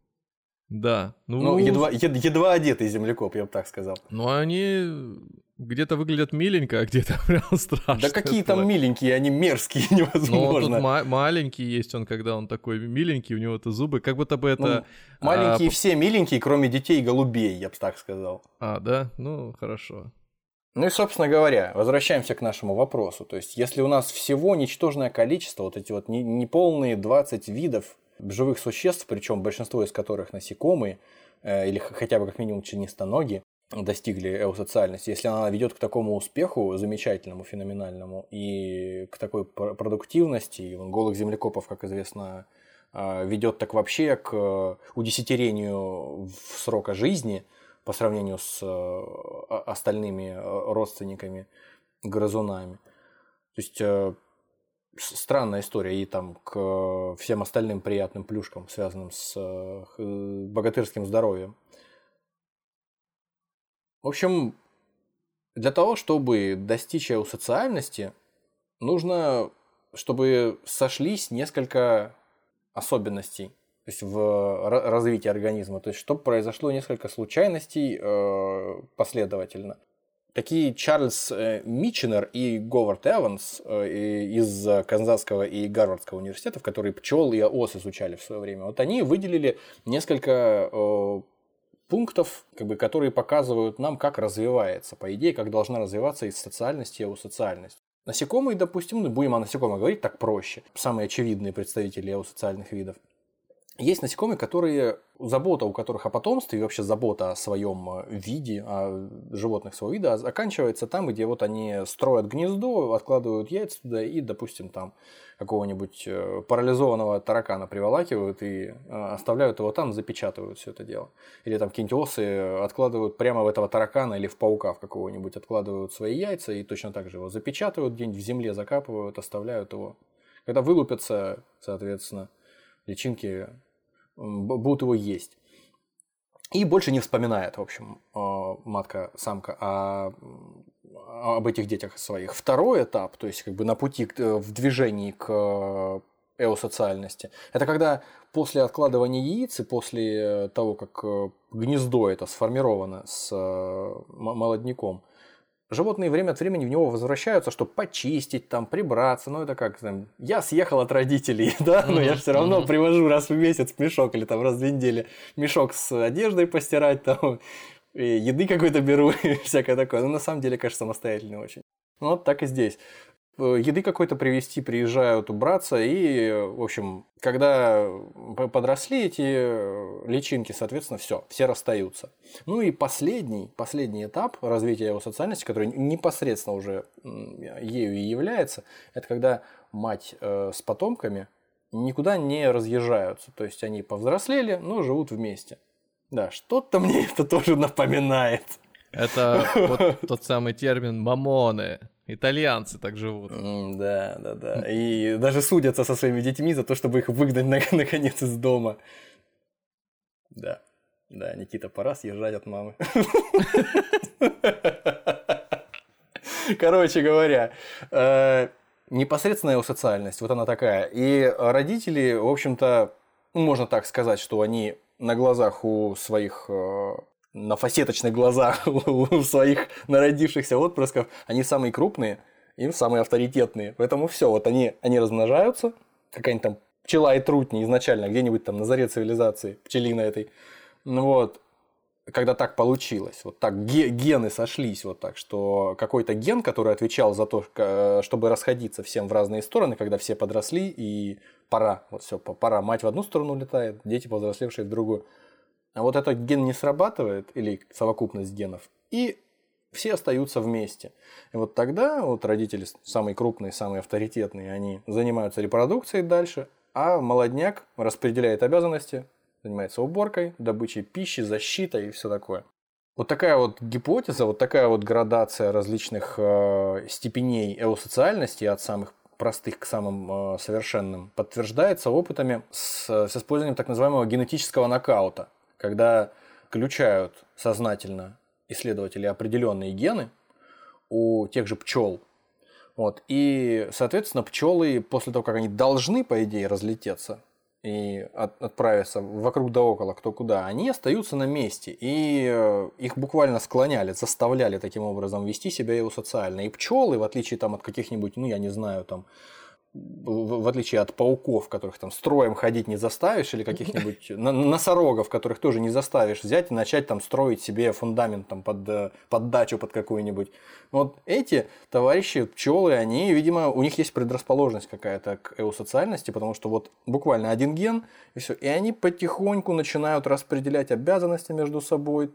[SPEAKER 2] Да.
[SPEAKER 3] Ну, ну едва, едва одетый землекоп, я бы так сказал.
[SPEAKER 2] Ну, они где-то выглядят миленько, а где-то *laughs* прям страшно.
[SPEAKER 3] Да какие там миленькие, они мерзкие, *laughs* невозможно.
[SPEAKER 2] Ну, тут ма- маленький есть он, когда он такой миленький, у него это зубы, как будто бы это... Ну,
[SPEAKER 3] маленькие а, все миленькие, кроме детей и голубей, я бы так сказал.
[SPEAKER 2] А, да? Ну, хорошо.
[SPEAKER 3] Ну и, собственно говоря, возвращаемся к нашему вопросу. То есть, если у нас всего ничтожное количество, вот эти вот неполные 20 видов живых существ, причем большинство из которых насекомые, э, или хотя бы как минимум членистоногие, достигли эосоциальности, если она ведет к такому успеху замечательному, феноменальному и к такой продуктивности, и голых землекопов, как известно, а, ведет так вообще к удесятерению срока жизни по сравнению с а, остальными родственниками грызунами. То есть э, странная история и там к всем остальным приятным плюшкам, связанным с э, богатырским здоровьем. В общем, для того, чтобы достичь социальности, нужно, чтобы сошлись несколько особенностей то есть в развитии организма. То есть, чтобы произошло несколько случайностей э, последовательно. Такие Чарльз э, Митченер и Говард Эванс э, из Канзасского и Гарвардского университетов, которые пчел и ос изучали в свое время, вот они выделили несколько пунктов, как бы, которые показывают нам, как развивается, по идее, как должна развиваться из социальности эусоциальность. Насекомые, допустим, ну, будем о насекомых говорить так проще, самые очевидные представители эусоциальных видов. Есть насекомые, которые забота у которых о потомстве и вообще забота о своем э, виде, о животных своего вида заканчивается там, где вот они строят гнездо, откладывают яйца туда и, допустим, там какого-нибудь э, парализованного таракана приволакивают и э, оставляют его там, запечатывают все это дело. Или там какие-нибудь осы откладывают прямо в этого таракана или в паука в какого-нибудь, откладывают свои яйца и точно так же его запечатывают, где-нибудь в земле закапывают, оставляют его. Когда вылупятся, соответственно, личинки будут его есть. И больше не вспоминает, в общем, э, матка-самка о, об этих детях своих. Второй этап, то есть как бы на пути к, в движении к эосоциальности, это когда после откладывания яиц и после того, как э, гнездо это сформировано с э, молодняком, животные время от времени в него возвращаются, чтобы почистить, там, прибраться. Ну, это как там, я съехал от родителей, *laughs* да, но я все равно привожу раз в месяц мешок или там раз в две недели мешок с одеждой постирать, там, еды какой-то беру *laughs* и всякое такое. Ну, на самом деле, конечно, самостоятельно очень. Ну, вот так и здесь. Э, еды какой-то привезти, приезжают убраться, и, в общем, когда подросли эти э, личинки, соответственно, все, все расстаются. Ну и последний, последний этап развития его социальности, который непосредственно уже ею и является, это когда мать э, с потомками никуда не разъезжаются. То есть они повзрослели, но живут вместе. Да, что-то мне это тоже напоминает.
[SPEAKER 2] Это вот тот самый термин «мамоны». Итальянцы так живут.
[SPEAKER 3] Да, да, да. И даже судятся со своими детьми за то, чтобы их выгнать *laughs* наконец из дома. Да. Да, Никита, пора съезжать от мамы. *laughs* Короче говоря, э, непосредственная социальность, вот она такая. И родители, в общем-то, ну, можно так сказать, что они на глазах у своих э, на фасеточных глазах *laughs* у своих народившихся отпрысков, они самые крупные, им самые авторитетные. Поэтому все, вот они, они размножаются, какая-нибудь там пчела и трутни изначально, где-нибудь там на заре цивилизации, пчелина этой. Ну вот, когда так получилось, вот так гены сошлись вот так, что какой-то ген, который отвечал за то, чтобы расходиться всем в разные стороны, когда все подросли и пора, вот все, пора, мать в одну сторону летает, дети повзрослевшие в другую. А вот этот ген не срабатывает, или совокупность генов, и все остаются вместе. И вот тогда вот родители самые крупные, самые авторитетные, они занимаются репродукцией дальше, а молодняк распределяет обязанности, занимается уборкой, добычей пищи, защитой и все такое. Вот такая вот гипотеза, вот такая вот градация различных э, степеней эусоциальности от самых простых к самым э, совершенным подтверждается опытами с, с использованием так называемого генетического нокаута, когда включают сознательно исследователи определенные гены у тех же пчел. Вот, и, соответственно, пчелы после того, как они должны, по идее, разлететься и от, отправиться вокруг да около, кто куда, они остаются на месте. И э, их буквально склоняли, заставляли таким образом вести себя его социально. И пчелы, в отличие там, от каких-нибудь, ну, я не знаю, там, в отличие от пауков, которых там строем ходить не заставишь, или каких-нибудь *laughs* носорогов, которых тоже не заставишь взять и начать там строить себе фундамент там под, э, под дачу под какую-нибудь. Вот эти товарищи, пчелы, они, видимо, у них есть предрасположенность какая-то к эусоциальности, потому что вот буквально один ген, и все. И они потихоньку начинают распределять обязанности между собой,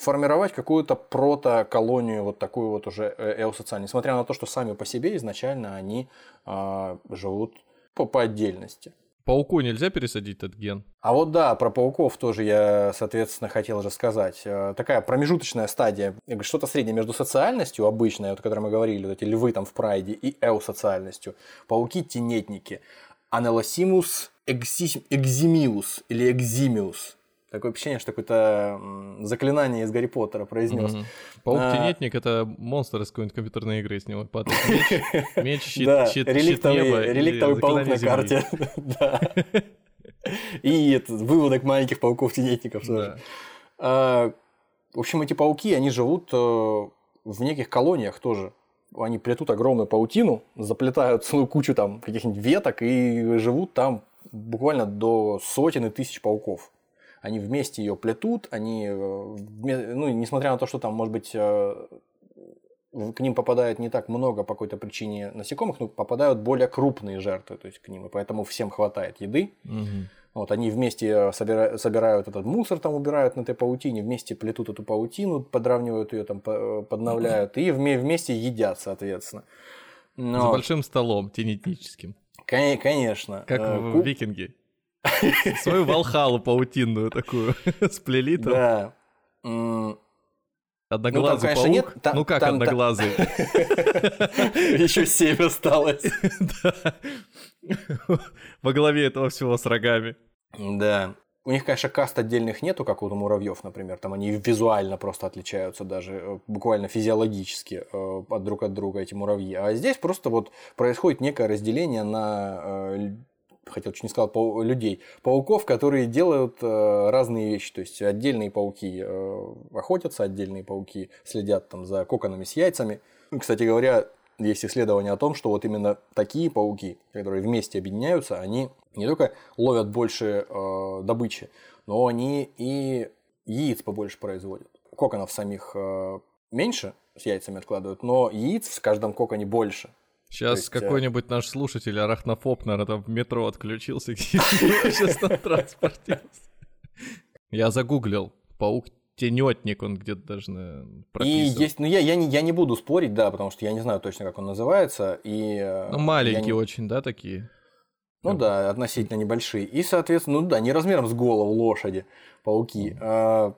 [SPEAKER 3] формировать какую-то протоколонию, вот такую вот уже э, эосоциальную, несмотря на то, что сами по себе изначально они э, живут по, по отдельности.
[SPEAKER 2] Пауку нельзя пересадить этот ген?
[SPEAKER 3] А вот да, про пауков тоже я, соответственно, хотел же сказать. Э, такая промежуточная стадия, что-то среднее между социальностью обычной, вот, о которой мы говорили, вот эти львы там в прайде, и эосоциальностью. Пауки-тенетники. Анелосимус экзимиус или экзимиус. Такое ощущение, что какое-то заклинание из Гарри Поттера произнес. Mm-hmm.
[SPEAKER 2] Паук-тенетник а... это монстр из какой-нибудь компьютерной игры, с него падает меч, *laughs* меч щит, да, щит, реликтовый, щит неба
[SPEAKER 3] реликтовый паук на карте. *laughs* да. И этот, выводок маленьких пауков-тенетников тоже. А, в общем, эти пауки, они живут э, в неких колониях тоже. Они плетут огромную паутину, заплетают целую кучу там каких-нибудь веток и живут там буквально до сотен и тысяч пауков они вместе ее плетут, они, э, ну, несмотря на то, что там, может быть, э, к ним попадает не так много по какой-то причине насекомых, но попадают более крупные жертвы, то есть к ним, и поэтому всем хватает еды. Угу. Вот, они вместе собирают, собирают этот мусор, там убирают на этой паутине, вместе плетут эту паутину, подравнивают ее, там, подновляют, и вместе едят, соответственно.
[SPEAKER 2] Но... За большим столом тенетическим.
[SPEAKER 3] Конечно.
[SPEAKER 2] Как э, в «Викинге». *laughs* Свою волхалу паутинную такую *laughs* сплели там. Да. Одноглазый ну, там, паук? Нет, там, ну как там, одноглазый? *laughs*
[SPEAKER 3] Еще семь осталось.
[SPEAKER 2] Во главе этого всего с рогами.
[SPEAKER 3] Да. У них, конечно, каст отдельных нету, как у муравьев, например. Там они визуально просто отличаются, даже э, буквально физиологически э, от друг от друга эти муравьи. А здесь просто вот происходит некое разделение на э, хотел чуть не сказал, пау- людей, пауков, которые делают э, разные вещи. То есть отдельные пауки э, охотятся, отдельные пауки следят там за коконами с яйцами. Кстати говоря, есть исследования о том, что вот именно такие пауки, которые вместе объединяются, они не только ловят больше э, добычи, но они и яиц побольше производят. Коконов самих э, меньше с яйцами откладывают, но яиц в каждом коконе больше.
[SPEAKER 2] Сейчас есть, э, какой-нибудь наш слушатель арахнофоб, наверное, там в метро отключился *laughs* сейчас на транспорте. Я загуглил. Паук тенетник, он где-то даже
[SPEAKER 3] прописан. И есть, ну я, я, не, я не буду спорить, да, потому что я не знаю точно, как он называется. И,
[SPEAKER 2] э, ну, маленькие не... очень, да, такие?
[SPEAKER 3] Ну да, относительно небольшие. И, соответственно, ну да, не размером с голову лошади пауки. А,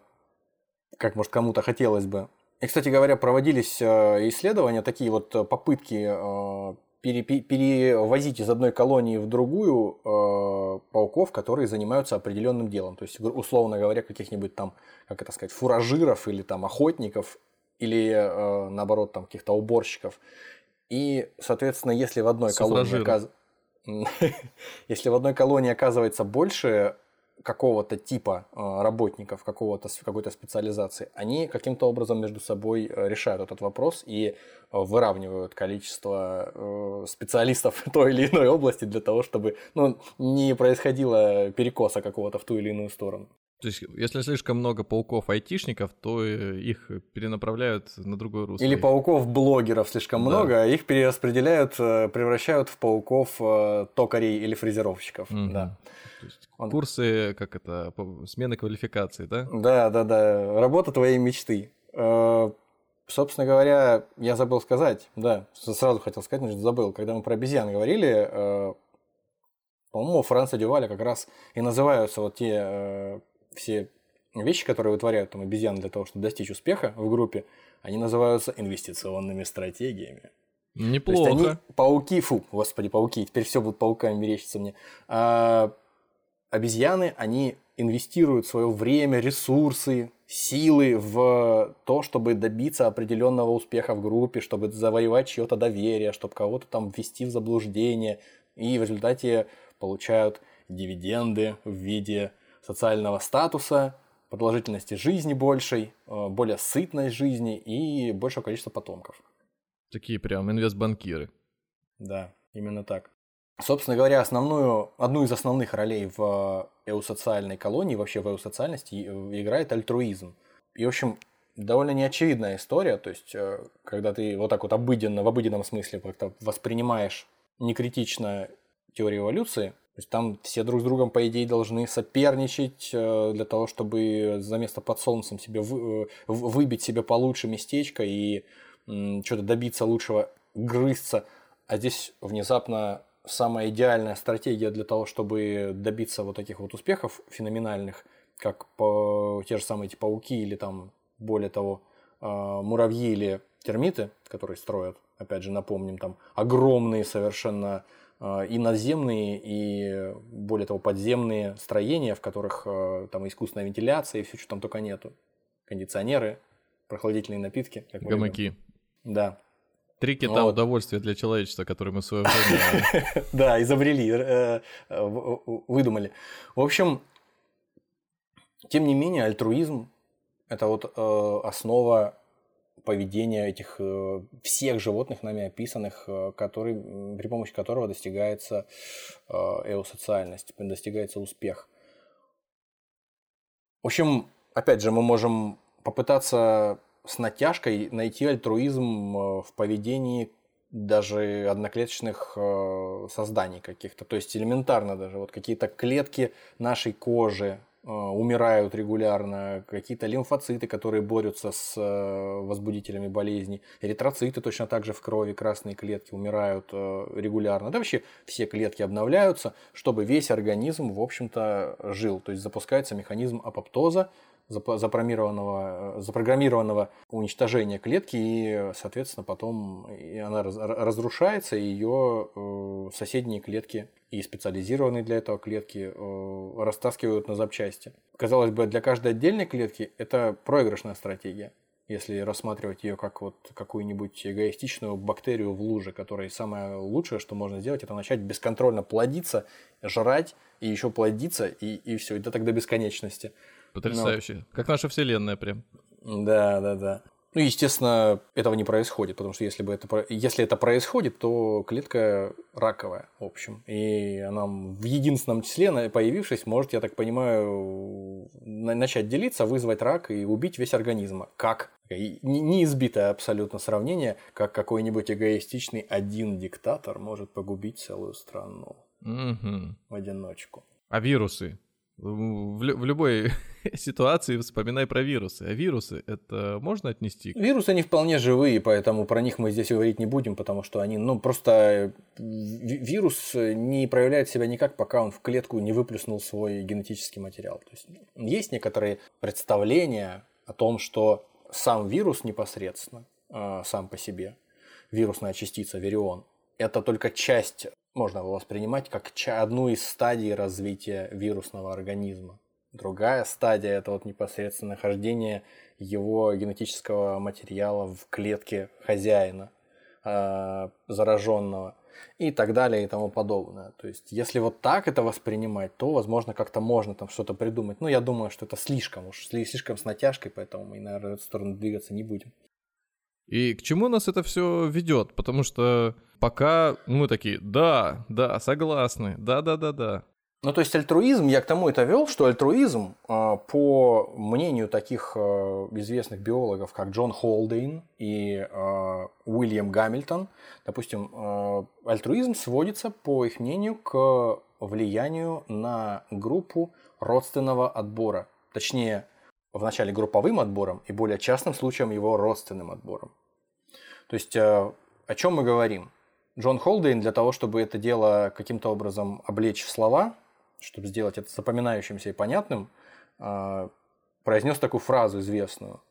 [SPEAKER 3] как, может, кому-то хотелось бы. И, кстати говоря, проводились э, исследования, такие вот э, попытки э, перевозить из одной колонии в другую пауков, которые занимаются определенным делом. То есть, условно говоря, каких-нибудь там, как это сказать, фуражиров или там охотников, или наоборот там каких-то уборщиков. И, соответственно, если в одной колонии оказ... *laughs* если в одной колонии оказывается больше какого-то типа э, работников, какого-то, какой-то специализации, они каким-то образом между собой э, решают этот вопрос и э, выравнивают количество специалистов *laughs* той или иной области для того, чтобы ну, не происходило перекоса какого-то в ту или иную сторону.
[SPEAKER 2] То есть, если слишком много пауков-айтишников, то их перенаправляют на другой русло.
[SPEAKER 3] Или пауков-блогеров слишком да. много, а их перераспределяют, превращают в пауков токарей или фрезеровщиков. Угу. Да.
[SPEAKER 2] То есть Он... курсы, как это, смены квалификации, да?
[SPEAKER 3] Да, да, да. Работа твоей мечты. Э, Собственно говоря, я забыл сказать, да, сразу хотел сказать, но забыл. Когда мы про обезьян говорили, э, по-моему, Франца Дюваля как раз и называются вот те э, все вещи, которые вытворяют там обезьяны для того, чтобы достичь успеха в группе, они называются инвестиционными стратегиями.
[SPEAKER 2] Неплохо.
[SPEAKER 3] То есть они пауки, фу, господи, пауки, теперь все будут пауками мерещиться мне. А, обезьяны, они инвестируют свое время, ресурсы, силы в то, чтобы добиться определенного успеха в группе, чтобы завоевать чье-то доверие, чтобы кого-то там ввести в заблуждение, и в результате получают дивиденды в виде социального статуса, продолжительности жизни большей, э, более сытной жизни и большего количества потомков.
[SPEAKER 2] Такие прям инвестбанкиры.
[SPEAKER 3] Да, именно так. Собственно говоря, основную, одну из основных ролей в эусоциальной колонии, вообще в эусоциальности играет альтруизм. И, в общем, довольно неочевидная история, то есть, э, когда ты вот так вот обыденно, в обыденном смысле как-то воспринимаешь некритично теорию эволюции, то есть там все друг с другом, по идее, должны соперничать э, для того, чтобы за место под солнцем себе вы, э, выбить себе получше местечко и что-то добиться лучшего, грызться. А здесь внезапно самая идеальная стратегия для того, чтобы добиться вот таких вот успехов феноменальных, как по, те же самые эти пауки или там, более того, э, муравьи или термиты, которые строят, опять же, напомним, там огромные совершенно э, и наземные, и более того, подземные строения, в которых э, там искусственная вентиляция и все, что там только нету. Кондиционеры, прохладительные напитки.
[SPEAKER 2] Гамаки.
[SPEAKER 3] Да.
[SPEAKER 2] Три кита вот. удовольствия для человечества, которые мы в свое время... *laughs*
[SPEAKER 3] Да, изобрели, э, выдумали. В общем, тем не менее, альтруизм – это вот э, основа поведения этих э, всех животных, нами описанных, который, при помощи которого достигается эусоциальность, достигается успех. В общем, опять же, мы можем попытаться с натяжкой найти альтруизм э, в поведении даже одноклеточных э, созданий каких-то. То есть элементарно даже вот какие-то клетки нашей кожи э, умирают регулярно, какие-то лимфоциты, которые борются с возбудителями болезни, эритроциты точно так же в крови, красные клетки умирают регулярно. Да вообще все клетки обновляются, чтобы весь организм, в общем-то, жил. То есть запускается механизм апоптоза, запрограммированного, э, запрограммированного уничтожения клетки, и, соответственно, потом она разрушается, и ее э, соседние клетки и специализированные для этого клетки э, растаскивают на запчасти. Казалось бы, для каждой отдельной клетки это проигрышная стратегия если рассматривать ее как вот какую-нибудь эгоистичную бактерию в луже, которой самое лучшее, что можно сделать, это начать бесконтрольно плодиться, жрать и еще плодиться, и, и все, так до бесконечности.
[SPEAKER 2] Потрясающе. Но... Как наша вселенная прям.
[SPEAKER 3] Да, да, да. Ну, естественно, этого не происходит, потому что если, бы это, если это происходит, то клетка раковая, в общем. И она в единственном числе, появившись, может, я так понимаю, начать делиться, вызвать рак и убить весь организм. Как? Неизбитое абсолютно сравнение, как какой-нибудь эгоистичный один диктатор может погубить целую страну
[SPEAKER 2] угу.
[SPEAKER 3] в одиночку.
[SPEAKER 2] А вирусы? В, в любой *laughs* ситуации вспоминай про вирусы. А вирусы это можно отнести?
[SPEAKER 3] Вирусы они вполне живые, поэтому про них мы здесь говорить не будем, потому что они, ну, просто вирус не проявляет себя никак, пока он в клетку не выплюснул свой генетический материал. То есть есть некоторые представления о том, что сам вирус непосредственно, э, сам по себе, вирусная частица, вирион, это только часть можно его воспринимать как одну из стадий развития вирусного организма. Другая стадия – это вот непосредственно нахождение его генетического материала в клетке хозяина э, зараженного и так далее и тому подобное. То есть, если вот так это воспринимать, то, возможно, как-то можно там что-то придумать. Но я думаю, что это слишком уж, слишком с натяжкой, поэтому мы, наверное, в эту сторону двигаться не будем.
[SPEAKER 2] И к чему нас это все ведет? Потому что пока мы такие, да, да, согласны, да, да, да, да.
[SPEAKER 3] Ну, то есть альтруизм, я к тому это вел, что альтруизм, а, по мнению таких а, известных биологов, как Джон Холдейн и а, Уильям Гамильтон, допустим, альтруизм сводится, по их мнению, к влиянию на группу родственного отбора. Точнее, вначале групповым отбором и более частным случаем его родственным отбором. То есть о чем мы говорим? Джон Холдейн для того, чтобы это дело каким-то образом облечь в слова, чтобы сделать это запоминающимся и понятным, э, произнес такую фразу известную.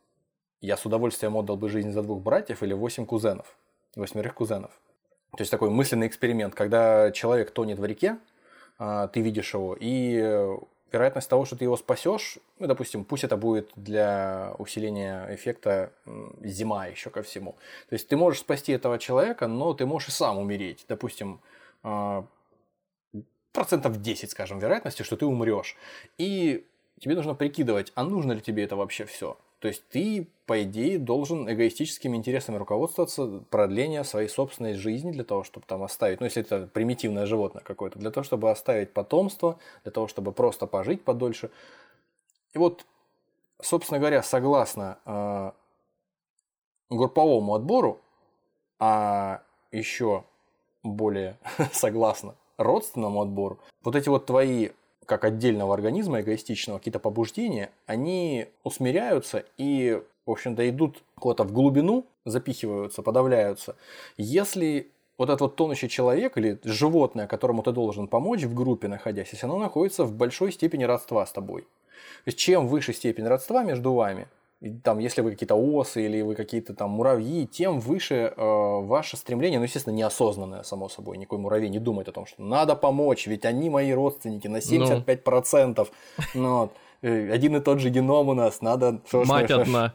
[SPEAKER 3] «Я с удовольствием отдал бы жизнь за двух братьев или восемь кузенов, восьмерых кузенов». То есть такой мысленный эксперимент, когда человек тонет в реке, э, ты видишь его, и вероятность того, что ты его спасешь, ну, допустим, пусть это будет для усиления эффекта зима еще ко всему. То есть ты можешь спасти этого человека, но ты можешь и сам умереть. Допустим, а, процентов 10, скажем, вероятности, что ты умрешь. И тебе нужно прикидывать, а нужно ли тебе это вообще все. То есть ты, по идее, должен эгоистическими интересами руководствоваться продления своей собственной жизни для того, чтобы там оставить, ну если это примитивное животное какое-то, для того, чтобы оставить потомство, для того, чтобы просто пожить подольше. И вот, собственно говоря, согласно э, групповому отбору, а еще более *laughs* согласно родственному отбору, вот эти вот твои как отдельного организма эгоистичного, какие-то побуждения, они усмиряются и, в общем-то, идут куда-то в глубину, запихиваются, подавляются. Если вот этот вот тонущий человек или животное, которому ты должен помочь в группе находясь, если оно находится в большой степени родства с тобой. То есть чем выше степень родства между вами, там, если вы какие-то осы или вы какие-то там муравьи, тем выше э, ваше стремление, ну, естественно, неосознанное, само собой. Никакой муравей не думает о том, что надо помочь, ведь они мои родственники на 75%. Ну. Ну, вот. Э, один и тот же геном у нас, надо...
[SPEAKER 2] Мать одна.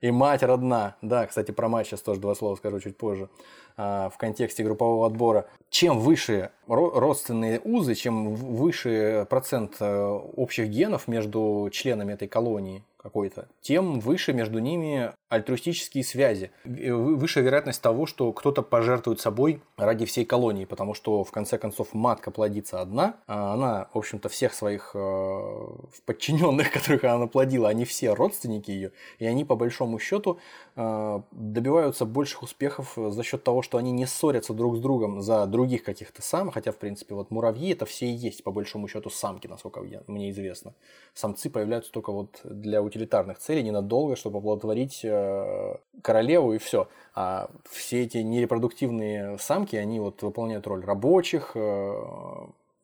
[SPEAKER 3] И мать родна. Да, кстати, про мать сейчас тоже два слова скажу чуть позже. А, в контексте группового отбора. Чем выше родственные узы, чем выше процент э, общих генов между членами этой колонии, какой-то, тем выше между ними альтруистические связи. Выше вероятность того, что кто-то пожертвует собой ради всей колонии, потому что, в конце концов, матка плодится одна, а она, в общем-то, всех своих э, подчиненных, *laughs* которых она плодила, они все родственники ее, и они, по большому счету, э, добиваются больших успехов за счет того, что они не ссорятся друг с другом за других каких-то самок, хотя, в принципе, вот муравьи это все и есть, по большому счету, самки, насколько мне известно. Самцы появляются только вот для утилитарных целей ненадолго, чтобы оплодотворить э, королеву и все. А все эти нерепродуктивные самки, они вот выполняют роль рабочих, э,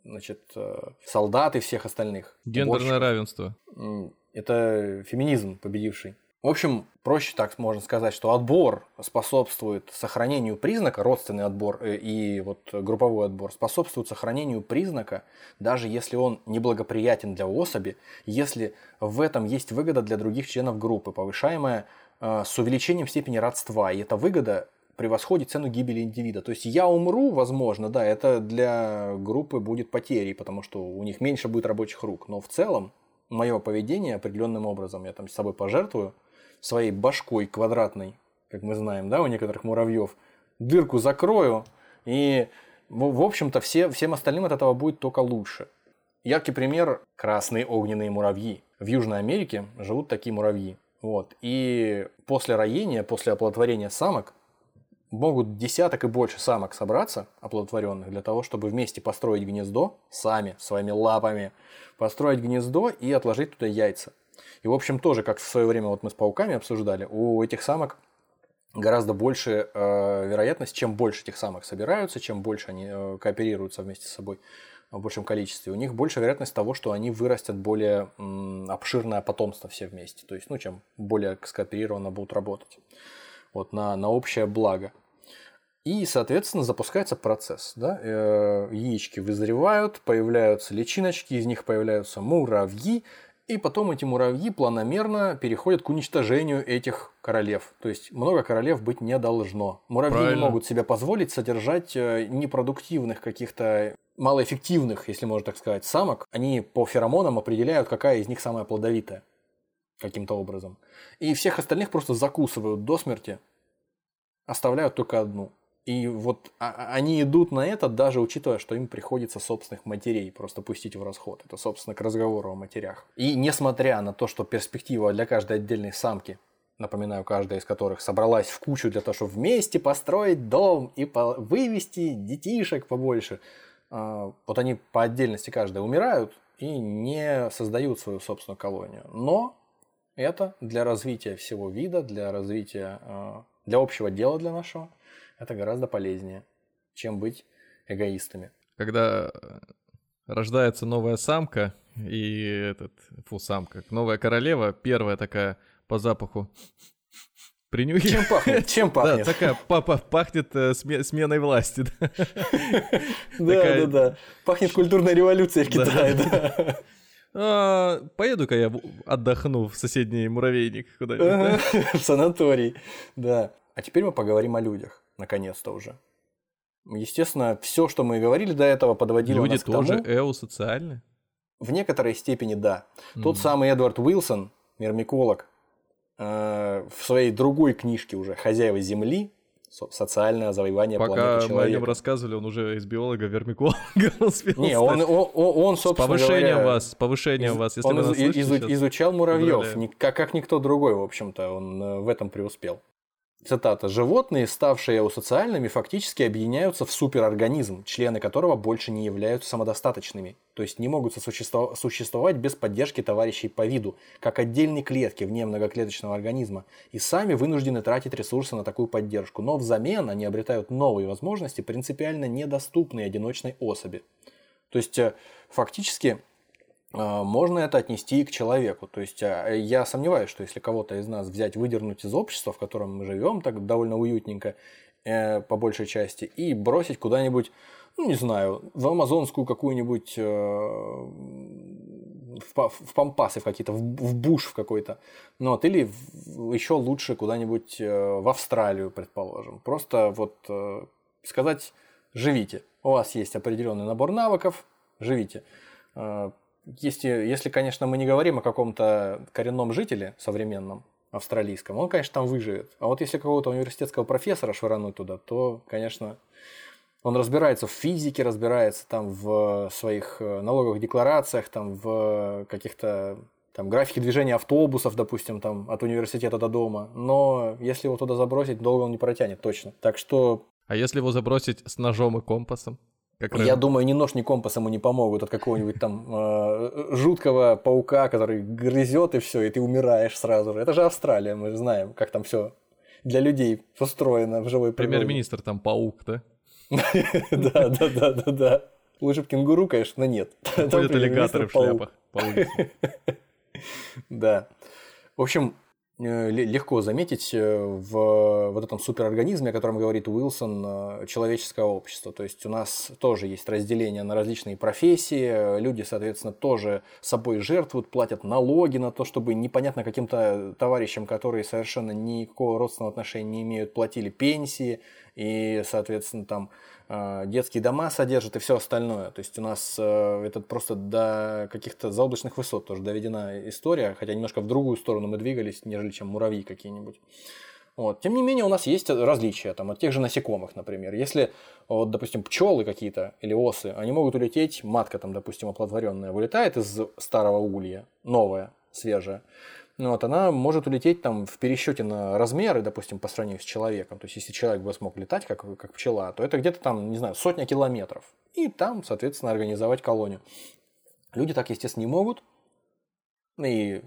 [SPEAKER 3] значит, э, солдат и всех остальных.
[SPEAKER 2] Гендерное равенство.
[SPEAKER 3] Это феминизм победивший. В общем, проще так можно сказать, что отбор способствует сохранению признака, родственный отбор и вот групповой отбор способствует сохранению признака, даже если он неблагоприятен для особи, если в этом есть выгода для других членов группы, повышаемая э, с увеличением степени родства, и эта выгода превосходит цену гибели индивида. То есть я умру, возможно, да, это для группы будет потерей, потому что у них меньше будет рабочих рук, но в целом мое поведение определенным образом, я там с собой пожертвую, своей башкой квадратной, как мы знаем, да, у некоторых муравьев, дырку закрою, и, в общем-то, все, всем остальным от этого будет только лучше. Яркий пример – красные огненные муравьи. В Южной Америке живут такие муравьи. Вот. И после роения, после оплодотворения самок, могут десяток и больше самок собраться, оплодотворенных, для того, чтобы вместе построить гнездо, сами, своими лапами, построить гнездо и отложить туда яйца. И, в общем, тоже, как в свое время вот мы с пауками обсуждали, у этих самок гораздо больше э, вероятность, чем больше этих самок собираются, чем больше они э, кооперируются вместе с собой в большем количестве, у них больше вероятность того, что они вырастят более м, обширное потомство все вместе. То есть, ну, чем более скооперированно будут работать. Вот, на, на общее благо. И, соответственно, запускается процесс. Да? Э, яички вызревают, появляются личиночки, из них появляются муравьи, и потом эти муравьи планомерно переходят к уничтожению этих королев. То есть много королев быть не должно. Муравьи Правильно. не могут себе позволить содержать э, непродуктивных каких-то малоэффективных, если можно так сказать, самок. Они по феромонам определяют, какая из них самая плодовитая каким-то образом. И всех остальных просто закусывают до смерти, оставляют только одну. И вот а, а, они идут на это, даже учитывая, что им приходится собственных матерей просто пустить в расход. Это, собственно, к разговору о матерях. И несмотря на то, что перспектива для каждой отдельной самки, напоминаю, каждая из которых собралась в кучу для того, чтобы вместе построить дом и вывести детишек побольше, а, вот они по отдельности каждая умирают и не создают свою собственную колонию. Но это для развития всего вида, для развития, для общего дела для нашего, это гораздо полезнее, чем быть эгоистами.
[SPEAKER 2] Когда рождается новая самка, и этот, фу, самка, новая королева, первая такая по запаху принюхивает.
[SPEAKER 3] Чем *laughs* пахнет? Чем пахнет?
[SPEAKER 2] Да, такая папа пахнет э, сменой власти.
[SPEAKER 3] Да, *laughs* да, да. Пахнет культурной революцией в Китае, да. *laughs*
[SPEAKER 2] А, поеду-ка я отдохну в соседний муравейник куда-нибудь.
[SPEAKER 3] В санаторий, да. А теперь мы поговорим о людях, наконец-то уже. Естественно, все, что мы говорили до этого, подводило
[SPEAKER 2] Люди
[SPEAKER 3] нас к тому...
[SPEAKER 2] тоже эосоциальны?
[SPEAKER 3] В некоторой степени да. Mm. Тот самый Эдвард Уилсон, мирмиколог, э, в своей другой книжке уже «Хозяева Земли», социальное завоевание
[SPEAKER 2] Пока
[SPEAKER 3] планеты человека.
[SPEAKER 2] мы о нем рассказывали, он уже из биолога вермиколога *laughs* успел
[SPEAKER 3] Не, он, он, он, собственно
[SPEAKER 2] повышение
[SPEAKER 3] говоря,
[SPEAKER 2] вас, повышение
[SPEAKER 3] из,
[SPEAKER 2] вас. Если
[SPEAKER 3] он
[SPEAKER 2] вы
[SPEAKER 3] из,
[SPEAKER 2] слышите,
[SPEAKER 3] изу, изучал муравьев, как, как никто другой, в общем-то, он э, в этом преуспел. Цитата. «Животные, ставшие эусоциальными, фактически объединяются в суперорганизм, члены которого больше не являются самодостаточными, то есть не могут существовать без поддержки товарищей по виду, как отдельные клетки вне многоклеточного организма, и сами вынуждены тратить ресурсы на такую поддержку, но взамен они обретают новые возможности, принципиально недоступные одиночной особи». То есть э, фактически можно это отнести и к человеку. То есть а, я сомневаюсь, что если кого-то из нас взять, выдернуть из общества, в котором мы живем, так довольно уютненько, э, по большей части, и бросить куда-нибудь, ну не знаю, в амазонскую какую-нибудь, э, в, в пампасы в какие-то, в, в буш в какой-то, ну, вот, или в- еще лучше куда-нибудь э, в Австралию, предположим. Просто вот э, сказать, живите. У вас есть определенный набор навыков, живите. Если, если, конечно, мы не говорим о каком-то коренном жителе современном, австралийском, он, конечно, там выживет. А вот если какого-то университетского профессора швырнуть туда, то, конечно, он разбирается в физике, разбирается там в своих э, налоговых декларациях, там в каких-то там графике движения автобусов, допустим, там от университета до дома. Но если его туда забросить, долго он не протянет, точно. Так что
[SPEAKER 2] А если его забросить с ножом и компасом? Как
[SPEAKER 3] я думаю, ни нож, ни компас ему не помогут от какого-нибудь там э, жуткого паука, который грызет и все, и ты умираешь сразу же. Это же Австралия, мы же знаем, как там все для людей устроено в живой природе.
[SPEAKER 2] Премьер-министр там паук, да? *laughs*
[SPEAKER 3] Да, да, да, да, да. Лучше бы кенгуру, конечно, нет. *laughs*
[SPEAKER 2] Ходят аллигаторы в шляпах. *laughs*
[SPEAKER 3] Да. В общем, э, легко заметить э, в вот этом суперорганизме, о котором говорит Уилсон, э, человеческое общество. То есть у нас тоже есть разделение на различные профессии, э, люди, соответственно, тоже собой жертвуют, платят налоги на то, чтобы непонятно каким-то товарищам, которые совершенно никакого родственного отношения не имеют, платили пенсии и, соответственно, там э, детские дома содержат и все остальное. То есть у нас э, это просто до каких-то заоблачных высот тоже доведена история, хотя немножко в другую сторону мы двигались, нежели чем муравьи какие-нибудь. Вот. Тем не менее, у нас есть различия там, от тех же насекомых, например. Если, вот, допустим, пчелы какие-то или осы, они могут улететь, матка там, допустим, оплодотворенная, вылетает из старого улья, новая, свежая. Ну, вот, она может улететь там в пересчете на размеры, допустим, по сравнению с человеком. То есть, если человек бы смог летать, как, как пчела, то это где-то там, не знаю, сотня километров. И там, соответственно, организовать колонию. Люди так, естественно, не могут. И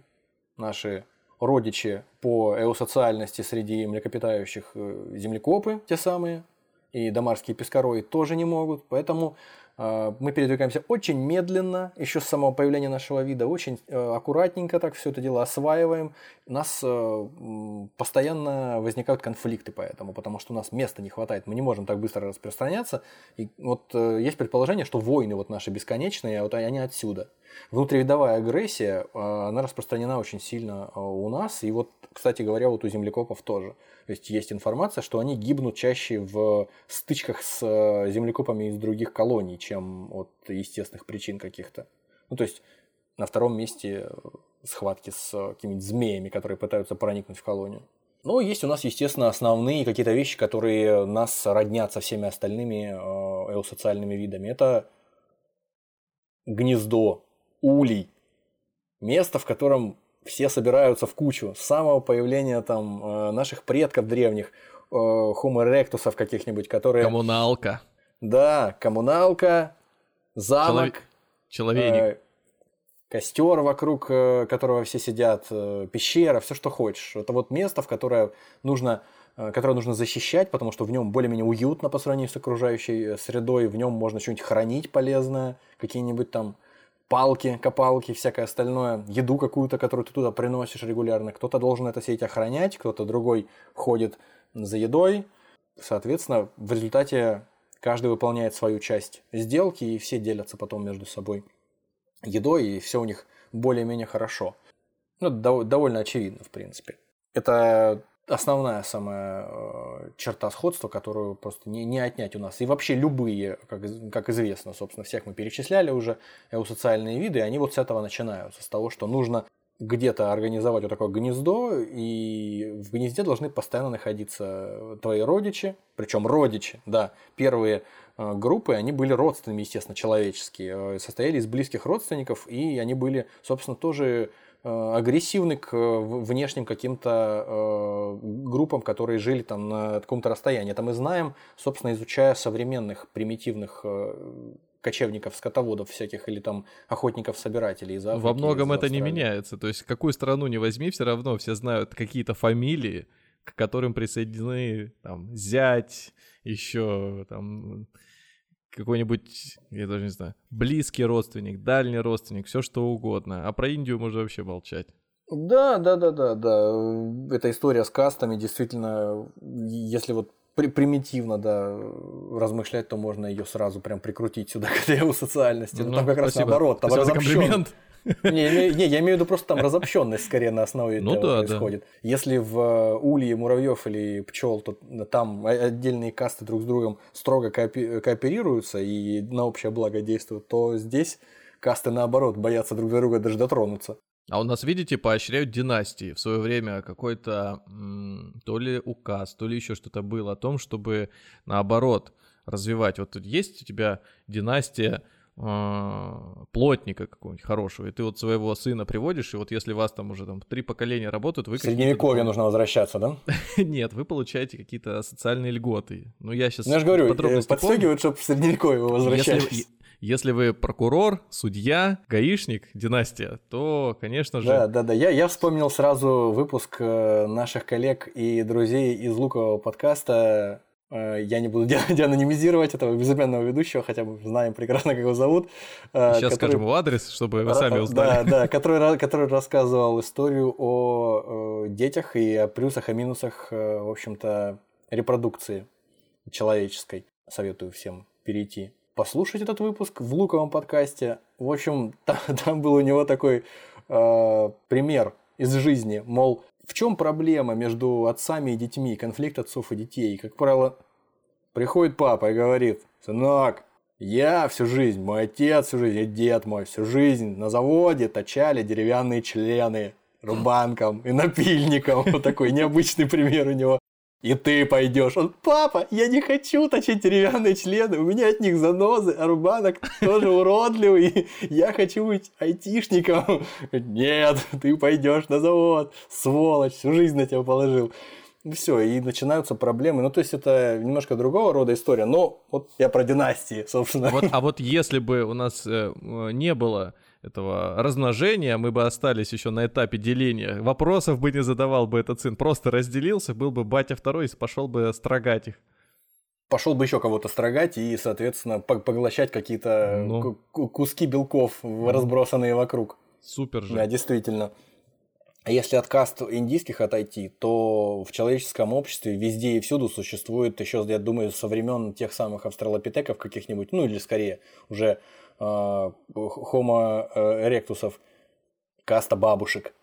[SPEAKER 3] наши родичи по эусоциальности среди млекопитающих э, землекопы, те самые, и домарские пескарои тоже не могут. Поэтому мы передвигаемся очень медленно, еще с самого появления нашего вида, очень э, аккуратненько так все это дело осваиваем. У нас э, постоянно возникают конфликты поэтому, потому что у нас места не хватает, мы не можем так быстро распространяться. И вот э, есть предположение, что войны вот наши бесконечные, вот они отсюда. Внутривидовая агрессия, она распространена очень сильно у нас, и вот, кстати говоря, вот у землекопов тоже. То есть есть информация, что они гибнут чаще в стычках с э, землекопами из других колоний, чем от естественных причин каких-то. Ну, то есть на втором месте э, схватки с э, какими-нибудь змеями, которые пытаются проникнуть в колонию. Но есть у нас, естественно, основные какие-то вещи, которые нас роднят со всеми остальными э, эусоциальными видами. Это гнездо, улей, место, в котором все собираются в кучу. С самого появления там э, наших предков древних, э, Homo erectus'ов каких-нибудь, которые... костер вокруг э, которого все сидят, э, пещера, все, что хочешь. Это вот место, в которое нужно э, которое нужно защищать, потому что в нем более-менее уютно по сравнению с окружающей средой, в нем можно что-нибудь хранить полезное, какие-нибудь там палки, копалки, всякое остальное, еду какую-то, которую ты туда приносишь регулярно. Кто-то должен это сеть охранять, кто-то другой ходит за едой. Соответственно, в результате каждый выполняет свою часть сделки, и все делятся потом между собой едой, и все у них более-менее хорошо. Ну, довольно очевидно, в принципе. Это основная самая э, черта сходства, которую просто не, не отнять у нас. И вообще любые, как, как известно, собственно, всех мы перечисляли уже, социальные виды, они вот с этого начинаются, с того, что нужно где-то организовать вот такое гнездо, и в гнезде должны постоянно находиться твои родичи, причем родичи, да, первые э, группы, они были родственными, естественно, человеческие, э, состояли из близких родственников, и они были, собственно, тоже агрессивны к внешним каким-то группам, которые жили там на каком-то расстоянии. Это мы знаем, собственно, изучая современных примитивных кочевников, скотоводов всяких или там охотников-собирателей из Африки.
[SPEAKER 2] Во многом это не меняется. То есть какую страну не возьми, все равно все знают какие-то фамилии, к которым присоединены там зять, еще там какой-нибудь, я даже не знаю, близкий родственник, дальний родственник, все что угодно. А про Индию можно вообще молчать.
[SPEAKER 3] Да, да, да, да, да. Эта история с кастами действительно, если вот при примитивно, да, размышлять, то можно ее сразу прям прикрутить сюда *laughs* к этой социальности. Ну, там как раз спасибо. наоборот, там
[SPEAKER 2] спасибо комплимент.
[SPEAKER 3] Не, не, я имею в виду просто там разобщенность скорее на основе ну, этого да, происходит. Да. Если в э, улье муравьев или пчел, то там отдельные касты друг с другом строго кооперируются и на общее благо действуют, то здесь касты наоборот боятся друг друга даже дотронуться.
[SPEAKER 2] А у нас, видите, поощряют династии. В свое время какой-то то ли указ, то ли еще что-то было о том, чтобы наоборот развивать. Вот тут есть у тебя династия э, плотника какого-нибудь хорошего, и ты вот своего сына приводишь, и вот если вас там уже там три поколения работают, вы... В
[SPEAKER 3] Средневековье нужно возвращаться, да? *laughs*
[SPEAKER 2] Нет, вы получаете какие-то социальные льготы. Ну, я сейчас...
[SPEAKER 3] Ну, я же говорю, подстегивают, чтобы в Средневековье вы возвращались. Если,
[SPEAKER 2] если вы прокурор, судья, гаишник, династия, то, конечно же...
[SPEAKER 3] Да, да, да. Я, я вспомнил сразу выпуск э, наших коллег и друзей из Лукового подкаста э, я не буду *laughs* деанонимизировать этого безымянного ведущего, хотя мы знаем прекрасно, как его зовут.
[SPEAKER 2] Э, Сейчас который... скажем его адрес, чтобы вы сами узнали.
[SPEAKER 3] Да, да, *laughs* который, который рассказывал историю о детях и о плюсах и минусах, в общем-то, репродукции человеческой. Советую всем перейти послушать этот выпуск в Луковом подкасте. В общем, *laughs* там, там был у него такой э, пример из жизни, мол, в чем проблема между отцами и детьми, конфликт отцов и детей. Как правило, приходит папа и говорит, сынок, я всю жизнь, мой отец всю жизнь, дед мой всю жизнь на заводе точали деревянные члены рубанком и напильником. *laughs* Вот такой необычный пример у него и ты пойдешь. Он, папа, я не хочу точить деревянные члены, у меня от них занозы, а рубанок тоже уродливый, я хочу быть айтишником. Нет, ты пойдешь на завод, сволочь, всю жизнь на тебя положил. Все, и начинаются проблемы. Ну, то есть, это немножко другого рода история, но вот я про династии, собственно.
[SPEAKER 2] Вот, а вот если бы у нас э, не было этого размножения, мы бы остались еще на этапе деления. Вопросов бы не задавал бы этот сын, просто разделился, был бы батя второй и пошел бы строгать их.
[SPEAKER 3] Пошел бы еще кого-то строгать и, соответственно, поглощать какие-то ну. куски белков, разбросанные вокруг.
[SPEAKER 2] Супер же.
[SPEAKER 3] Да, действительно. Если от каст индийских отойти, то в человеческом обществе везде и всюду существует еще, я думаю, со времен тех самых австралопитеков каких-нибудь, ну или скорее уже Homo erectusов, каста бабушек.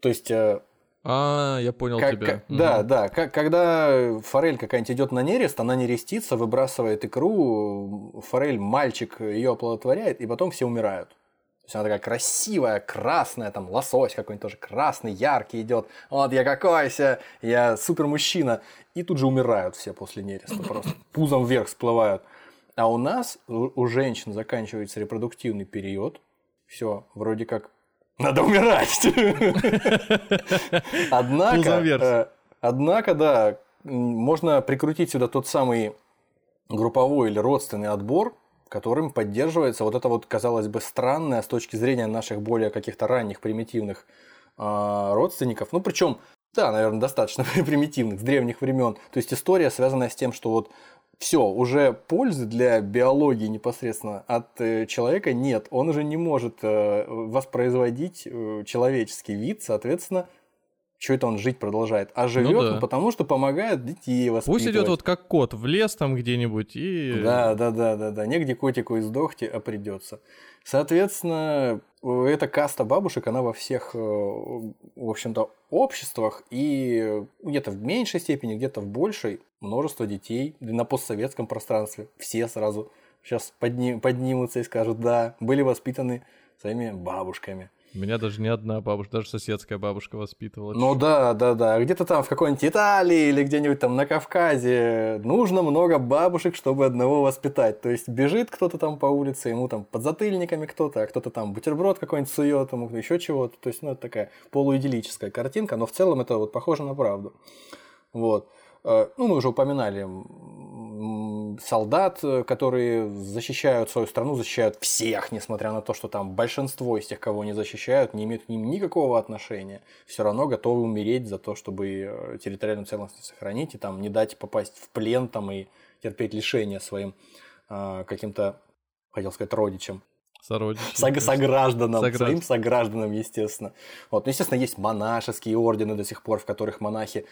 [SPEAKER 3] То есть... Э,
[SPEAKER 2] а, я понял как, тебя.
[SPEAKER 3] Как. Да, да. Как, когда форель какая-нибудь идет на нерест, она нерестится, выбрасывает икру, форель, мальчик ее оплодотворяет, и потом все умирают. То есть она такая красивая, красная, там лосось какой-нибудь тоже красный, яркий идет. Вот я какой ся, я супер мужчина. И тут же умирают все после нереста, просто пузом вверх всплывают. А у нас, у женщин заканчивается репродуктивный период, все, вроде как надо умирать. *laughs* Однако, э, однако, да, можно прикрутить сюда тот самый групповой или родственный отбор, которым поддерживается вот это вот, казалось бы, странное с точки зрения наших более каких-то ранних примитивных э, родственников. Ну, причем, да, наверное, достаточно *laughs* примитивных, с древних времен. То есть история, связанная с тем, что вот все, уже пользы для биологии непосредственно от э, человека нет. Он уже не может э, воспроизводить э, человеческий вид, соответственно, что это он жить продолжает? А живет ну, да. он потому, что помогает детей воспитывать.
[SPEAKER 2] Пусть идет вот как кот в лес там где-нибудь и...
[SPEAKER 3] Да, да, да, да, да. Негде котику издохти, а придется. Соответственно, эта каста бабушек, она во всех, э, в общем-то, обществах и где-то в меньшей степени, где-то в большей множество детей на постсоветском пространстве. Все сразу сейчас подним, поднимутся и скажут, да, были воспитаны своими бабушками.
[SPEAKER 2] Меня даже не одна бабушка, даже соседская бабушка воспитывала.
[SPEAKER 3] Ну да, да, да. Где-то там в какой-нибудь Италии или где-нибудь там на Кавказе нужно много бабушек, чтобы одного воспитать. То есть бежит кто-то там по улице, ему там под затыльниками кто-то, а кто-то там бутерброд какой-нибудь сует, ему еще чего-то. То есть, ну, это такая полуидиллическая картинка, но в целом это вот похоже на правду. Вот. Э, ну, мы уже упоминали солдат, э, которые защищают свою страну, защищают всех, несмотря на то, что там большинство из тех, кого они защищают, не имеют к ним никакого отношения. Все равно готовы умереть за то, чтобы э, территориальную целостность сохранить и там не дать попасть в плен там, и терпеть лишения своим э, каким-то, хотел сказать, родичам.
[SPEAKER 2] Сородичи.
[SPEAKER 3] Сог, согражданам, Согражд... своим согражданам, естественно. Вот. Ну, естественно, есть монашеские ордены до сих пор, в которых монахи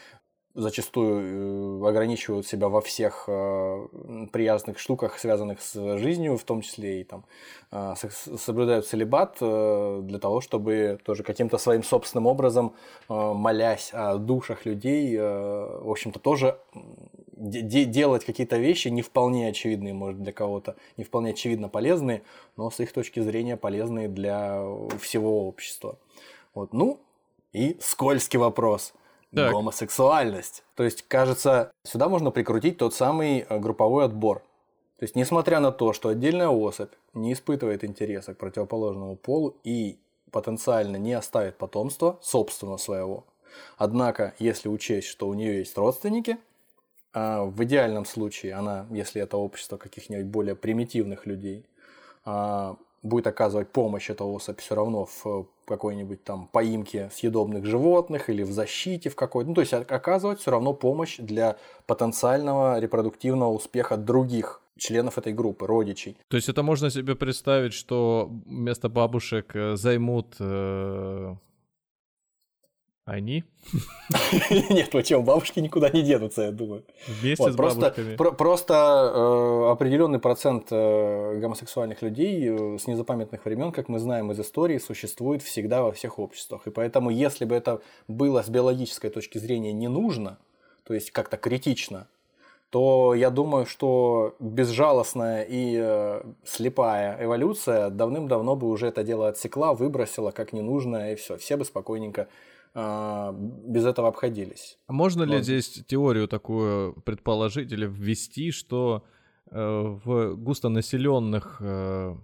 [SPEAKER 3] зачастую э, ограничивают себя во всех э, приятных штуках, связанных с жизнью, в том числе и там э, соблюдают целебат для того, чтобы тоже каким-то своим собственным образом, молясь о душах людей, в общем-то, тоже делать какие-то вещи не вполне очевидные, может, для кого-то, не вполне очевидно полезные, но с их точки зрения полезные для всего общества. Вот. Ну, и скользкий вопрос – так. гомосексуальность. То есть, кажется, сюда можно прикрутить тот самый э, групповой отбор. То есть, несмотря на то, что отдельная особь не испытывает интереса к противоположному полу и потенциально не оставит потомства собственного своего, однако, если учесть, что у нее есть родственники, а в идеальном случае она, если это общество каких-нибудь более примитивных людей, а, будет оказывать помощь эта особь все равно в какой-нибудь там поимке съедобных животных или в защите в какой-то. Ну, то есть оказывать все равно помощь для потенциального репродуктивного успеха других членов этой группы, родичей.
[SPEAKER 2] То есть это можно себе представить, что вместо бабушек э, займут э, они? *laughs*
[SPEAKER 3] Нет, почему? Бабушки никуда не денутся, я думаю.
[SPEAKER 2] Вместе вот, с просто, бабушками.
[SPEAKER 3] Про, просто э, определенный процент э, гомосексуальных людей э, с незапамятных времен, как мы знаем из истории, существует всегда во всех обществах. И поэтому, если бы это было с биологической точки зрения не нужно, то есть как-то критично, то я думаю, что безжалостная и э, слепая эволюция давным-давно бы уже это дело отсекла, выбросила как ненужное, и все. Все бы спокойненько без этого обходились.
[SPEAKER 2] А можно ли здесь теорию такую предположить или ввести, что э, в густонаселенных э,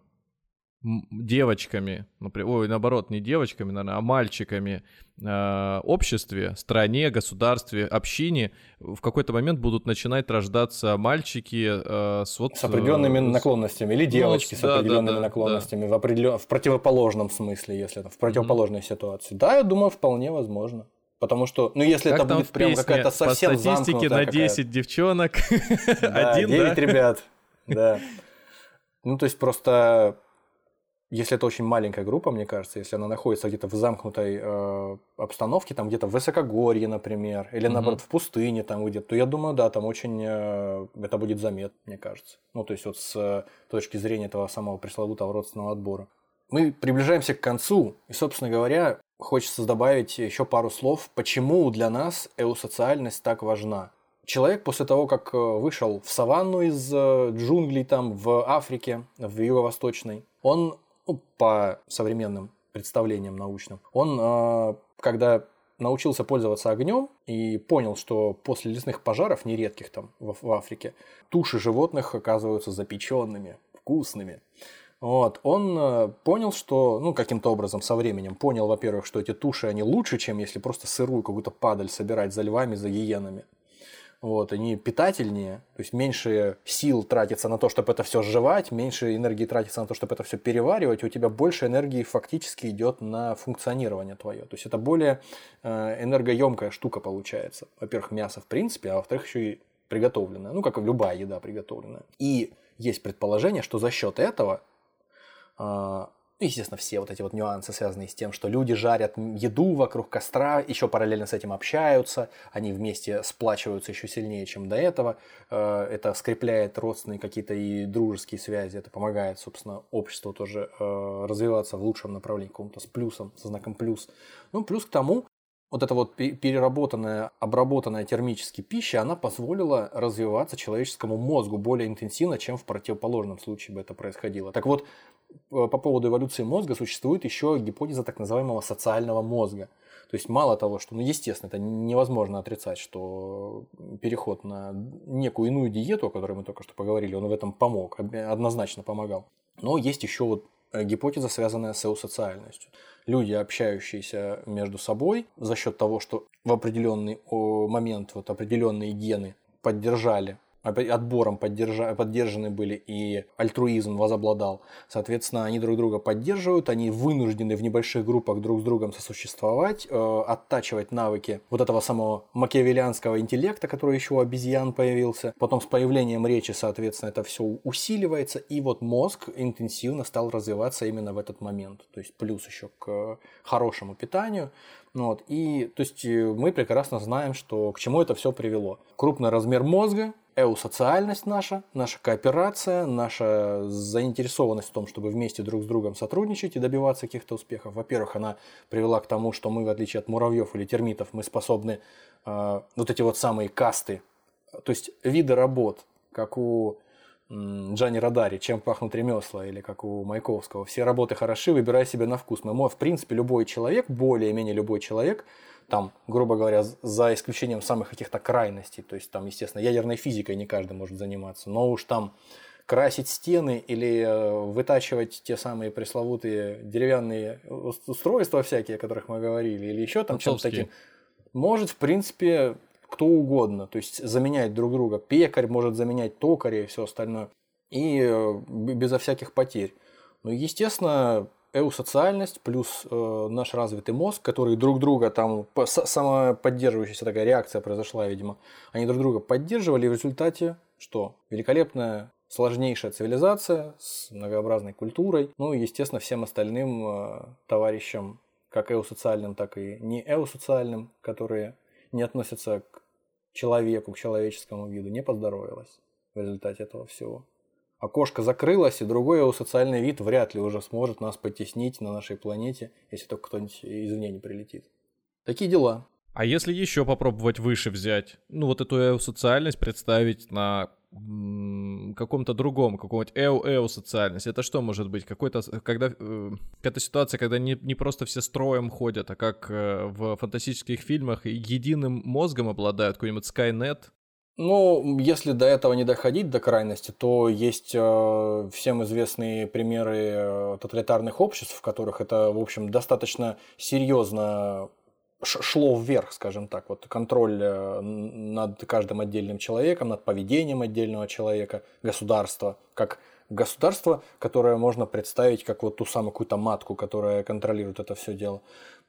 [SPEAKER 2] девочками, например, ой, наоборот, не девочками, наверное, а мальчиками э, обществе, стране, государстве, общине в какой-то момент будут начинать рождаться мальчики э, с вот...
[SPEAKER 3] С определенными э, наклонностями, или девочки ну, с да, определенными да, да, наклонностями, да. В, определен... в противоположном смысле, если это в противоположной mm-hmm. ситуации. Да, я думаю, вполне возможно. Потому что, ну, если как это будет прям какая-то совсем
[SPEAKER 2] По статистике на 10 девчонок, *laughs*
[SPEAKER 3] да, один, 9 да? ребят, да. *laughs* Ну, то есть просто если это очень маленькая группа, мне кажется, если она находится где-то в замкнутой э, обстановке, там где-то в высокогорье, например, или mm-hmm. наоборот в пустыне там где-то, то я думаю, да, там очень э, это будет заметно, мне кажется. Ну, то есть вот с э, точки зрения этого самого пресловутого родственного отбора. Мы приближаемся к концу, и, собственно говоря, хочется добавить еще пару слов, почему для нас эусоциальность так важна. Человек после того, как э, вышел в саванну из э, джунглей там в Африке, в юго-восточной, он ну, по современным представлениям научным, он, а, когда научился пользоваться огнем и понял, что после лесных пожаров, нередких там в, Африке, туши животных оказываются запеченными, вкусными. Вот, он а, понял, что, ну, каким-то образом со временем понял, во-первых, что эти туши, они лучше, чем если просто сырую какую-то падаль собирать за львами, за гиенами. Вот, они питательнее, то есть меньше сил тратится на то, чтобы это все сживать, меньше энергии тратится на то, чтобы это все переваривать, у тебя больше энергии фактически идет на функционирование твое. То есть это более э, энергоемкая штука получается. Во-первых, мясо в принципе, а во-вторых, еще и приготовленное, ну как и любая еда приготовленная. И есть предположение, что за счет этого э, ну, естественно, все вот эти вот нюансы, связанные с тем, что люди жарят еду вокруг костра, еще параллельно с этим общаются, они вместе сплачиваются еще сильнее, чем до этого. Э, это скрепляет родственные какие-то и дружеские связи, это помогает, собственно, обществу тоже э, развиваться в лучшем направлении, каком-то с плюсом, со знаком плюс. Ну, плюс к тому, вот эта вот переработанная, обработанная термически пища, она позволила развиваться человеческому мозгу более интенсивно, чем в противоположном случае бы это происходило. Так вот, по поводу эволюции мозга существует еще гипотеза так называемого социального мозга. То есть мало того, что, ну, естественно, это невозможно отрицать, что переход на некую иную диету, о которой мы только что поговорили, он в этом помог, однозначно помогал. Но есть еще вот э, гипотеза, связанная с эусоциальностью люди, общающиеся между собой, за счет того, что в определенный момент вот определенные гены поддержали отбором поддержа, поддержаны были и альтруизм возобладал. Соответственно, они друг друга поддерживают, они вынуждены в небольших группах друг с другом сосуществовать, э, оттачивать навыки вот этого самого макиавелианского интеллекта, который еще у обезьян появился. Потом с появлением речи, соответственно, это все усиливается, и вот мозг интенсивно стал развиваться именно в этот момент. То есть плюс еще к хорошему питанию. Ну вот, и то есть э, мы прекрасно знаем, что к чему это все привело. Крупный размер мозга, эусоциальность наша, наша кооперация, наша заинтересованность в том, чтобы вместе друг с другом сотрудничать и добиваться каких-то успехов. Во-первых, она привела к тому, что мы, в отличие от муравьев или термитов, мы способны э, вот эти вот самые касты, то есть виды работ, как у Джани Радари, чем пахнут ремесла, или как у Маяковского. Все работы хороши, выбирай себе на вкус. Мы, в принципе, любой человек, более-менее любой человек, там, грубо говоря, за исключением самых каких-то крайностей, то есть там, естественно, ядерной физикой не каждый может заниматься, но уж там красить стены или э, вытачивать те самые пресловутые деревянные устройства всякие, о которых мы говорили, или еще там чем-то таким, может, в принципе, кто угодно, то есть заменять друг друга. Пекарь может заменять токаря и все остальное, и э, безо всяких потерь. Ну, естественно, эусоциальность плюс э, наш развитый мозг, который друг друга там, самоподдерживающаяся такая реакция произошла, видимо, они друг друга поддерживали, и в результате что? Великолепная сложнейшая цивилизация с многообразной культурой, ну и, естественно, всем остальным э, товарищам, как эусоциальным, так и не эусоциальным, которые не относятся к человеку, к человеческому виду, не поздоровилось в результате этого всего окошко закрылось, и другой его социальный вид вряд ли уже сможет нас потеснить на нашей планете, если только кто-нибудь извне не прилетит. Такие дела.
[SPEAKER 2] А если еще попробовать выше взять, ну вот эту социальность представить на каком-то другом, каком-нибудь эу-эу социальность. Это что может быть? Какой-то, когда, э, какая-то ситуация, когда не, не просто все строем ходят, а как э, в фантастических фильмах единым мозгом обладают, какой-нибудь Skynet,
[SPEAKER 3] ну, если до этого не доходить до крайности, то есть э, всем известные примеры э, тоталитарных обществ, в которых это, в общем, достаточно серьезно шло вверх, скажем так, вот контроль э, над каждым отдельным человеком, над поведением отдельного человека, государства, как государство, которое можно представить как вот ту самую какую-то матку, которая контролирует это все дело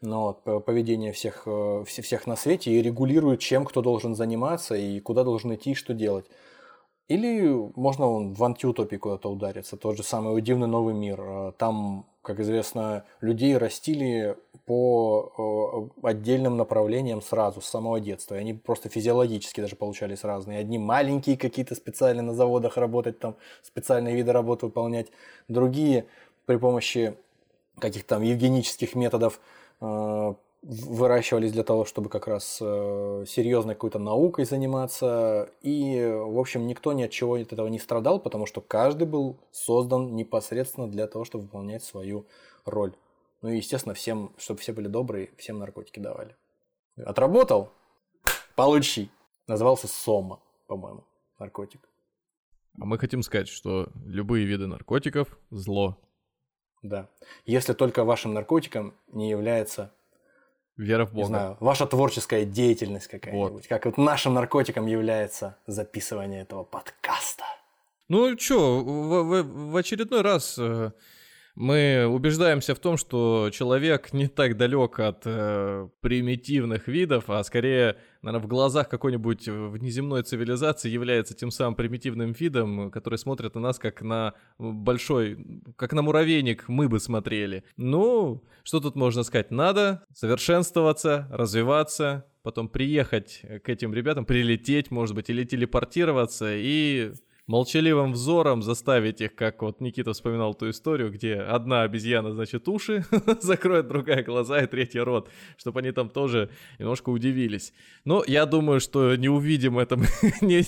[SPEAKER 3] но поведение всех, э, всех на свете и регулирует, чем кто должен заниматься и куда должен идти и что делать. Или можно он в антиутопии куда-то удариться, тот же самый «Дивный новый мир». Э, там, как известно, людей растили по э, отдельным направлениям сразу, с самого детства. И они просто физиологически даже получались разные. Одни маленькие какие-то специально на заводах работать, там специальные виды работы выполнять. Другие при помощи каких-то там евгенических методов Э, выращивались для того, чтобы как раз э, серьезной какой-то наукой заниматься. И, в общем, никто ни от чего от этого не страдал, потому что каждый был создан непосредственно для того, чтобы выполнять свою роль. Ну и, естественно, всем, чтобы все были добрые, всем наркотики давали. Отработал? Получи. Назывался Сома, по-моему, наркотик.
[SPEAKER 2] А мы хотим сказать, что любые виды наркотиков – зло.
[SPEAKER 3] Да. Если только вашим наркотиком не является
[SPEAKER 2] Вера в Бога. Не знаю,
[SPEAKER 3] ваша творческая деятельность какая-нибудь. Вот. Как вот нашим наркотиком является записывание этого подкаста.
[SPEAKER 2] Ну что, в, в, в очередной раз э, мы убеждаемся в том, что человек не так далек от э, примитивных видов, а скорее, наверное, в глазах какой-нибудь внеземной цивилизации является тем самым примитивным видом, который смотрит на нас как на большой, как на муравейник мы бы смотрели. Ну, что тут можно сказать? Надо совершенствоваться, развиваться, потом приехать к этим ребятам, прилететь, может быть, или телепортироваться и молчаливым взором заставить их, как вот Никита вспоминал ту историю, где одна обезьяна, значит, уши *laughs* закроет, другая глаза и третья рот, чтобы они там тоже немножко удивились. Но я думаю, что не увидим это *laughs* не,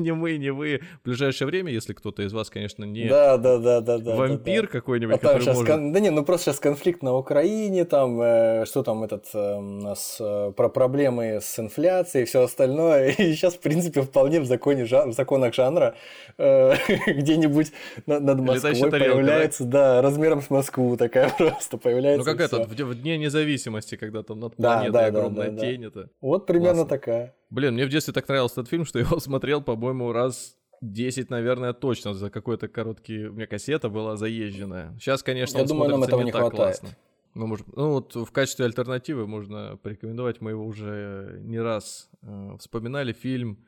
[SPEAKER 2] не мы, не вы в ближайшее время, если кто-то из вас, конечно, не
[SPEAKER 3] да, да, да, да, да,
[SPEAKER 2] вампир
[SPEAKER 3] да,
[SPEAKER 2] да. какой-нибудь, а который может...
[SPEAKER 3] Кон... Да не, ну просто сейчас конфликт на Украине, там, э, что там этот э, у нас э, про проблемы с инфляцией и все остальное, *laughs* и сейчас, в принципе, вполне в, законе, в законах жанра *laughs* где-нибудь над Москвой появляется, да? размером с Москву такая *laughs* просто появляется.
[SPEAKER 2] Ну как это, в Дне независимости, когда там над планетой огромная тень это.
[SPEAKER 3] Вот примерно такая.
[SPEAKER 2] Блин, мне в детстве так нравился этот фильм, что я *laughs* его смотрел, по-моему, раз 10, наверное, точно за какой-то короткий... У меня кассета была заезженная. Сейчас, конечно,
[SPEAKER 3] Я думаю, нам этого не, хватает. Классно.
[SPEAKER 2] Мы можем, ну вот в качестве альтернативы можно порекомендовать, мы его уже не раз э, вспоминали, фильм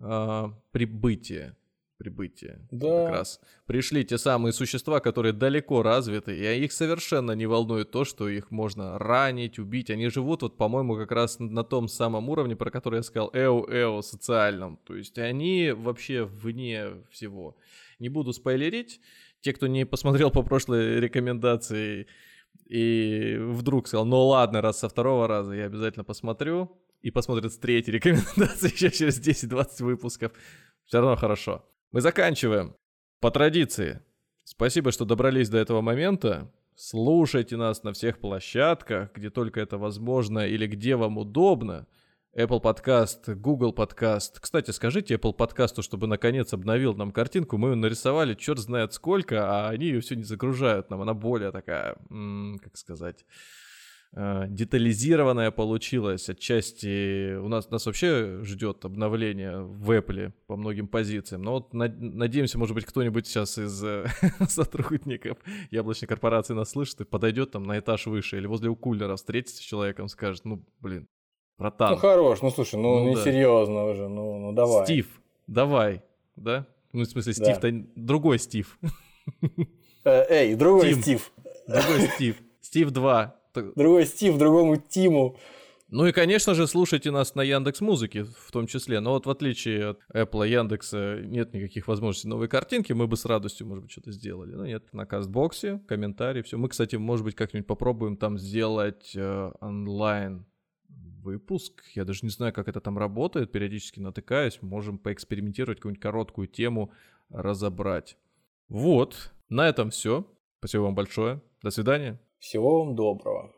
[SPEAKER 2] э, «Прибытие» прибытия. Да. Как раз пришли те самые существа, которые далеко развиты, и их совершенно не волнует то, что их можно ранить, убить. Они живут, вот, по-моему, как раз на том самом уровне, про который я сказал, эо-эо социальном. То есть они вообще вне всего. Не буду спойлерить. Те, кто не посмотрел по прошлой рекомендации и вдруг сказал, ну ладно, раз со второго раза я обязательно посмотрю, и посмотрят с третьей рекомендации *laughs* еще через 10-20 выпусков, все равно хорошо. Мы заканчиваем. По традиции. Спасибо, что добрались до этого момента. Слушайте нас на всех площадках, где только это возможно или где вам удобно. Apple Podcast, Google Podcast. Кстати, скажите Apple Podcast, чтобы наконец обновил нам картинку. Мы ее нарисовали черт знает сколько, а они ее все не загружают нам. Она более такая, м- как сказать, детализированная получилась. Отчасти у нас, нас вообще ждет обновление в Apple по многим позициям. Но вот надеемся, может быть, кто-нибудь сейчас из э, *laughs* сотрудников яблочной корпорации нас слышит и подойдет там на этаж выше или возле у кулера встретится с человеком, скажет, ну, блин, братан.
[SPEAKER 3] Ну, хорош, ну, слушай, ну, ну несерьезно да. уже, ну, ну, давай.
[SPEAKER 2] Стив, давай, да? Ну, в смысле, Стив-то да. другой Стив.
[SPEAKER 3] Э, эй, другой. Стив.
[SPEAKER 2] Другой Стив. Стив 2.
[SPEAKER 3] Другой Стив, другому Тиму.
[SPEAKER 2] Ну и, конечно же, слушайте нас на Яндекс Музыке в том числе. Но вот в отличие от Apple и Яндекса нет никаких возможностей новой картинки, мы бы с радостью, может быть, что-то сделали. Но нет, на Кастбоксе, комментарии, все. Мы, кстати, может быть, как-нибудь попробуем там сделать э, онлайн выпуск. Я даже не знаю, как это там работает. Периодически натыкаюсь. Можем поэкспериментировать, какую-нибудь короткую тему разобрать. Вот, на этом все. Спасибо вам большое. До свидания.
[SPEAKER 3] Всего вам доброго.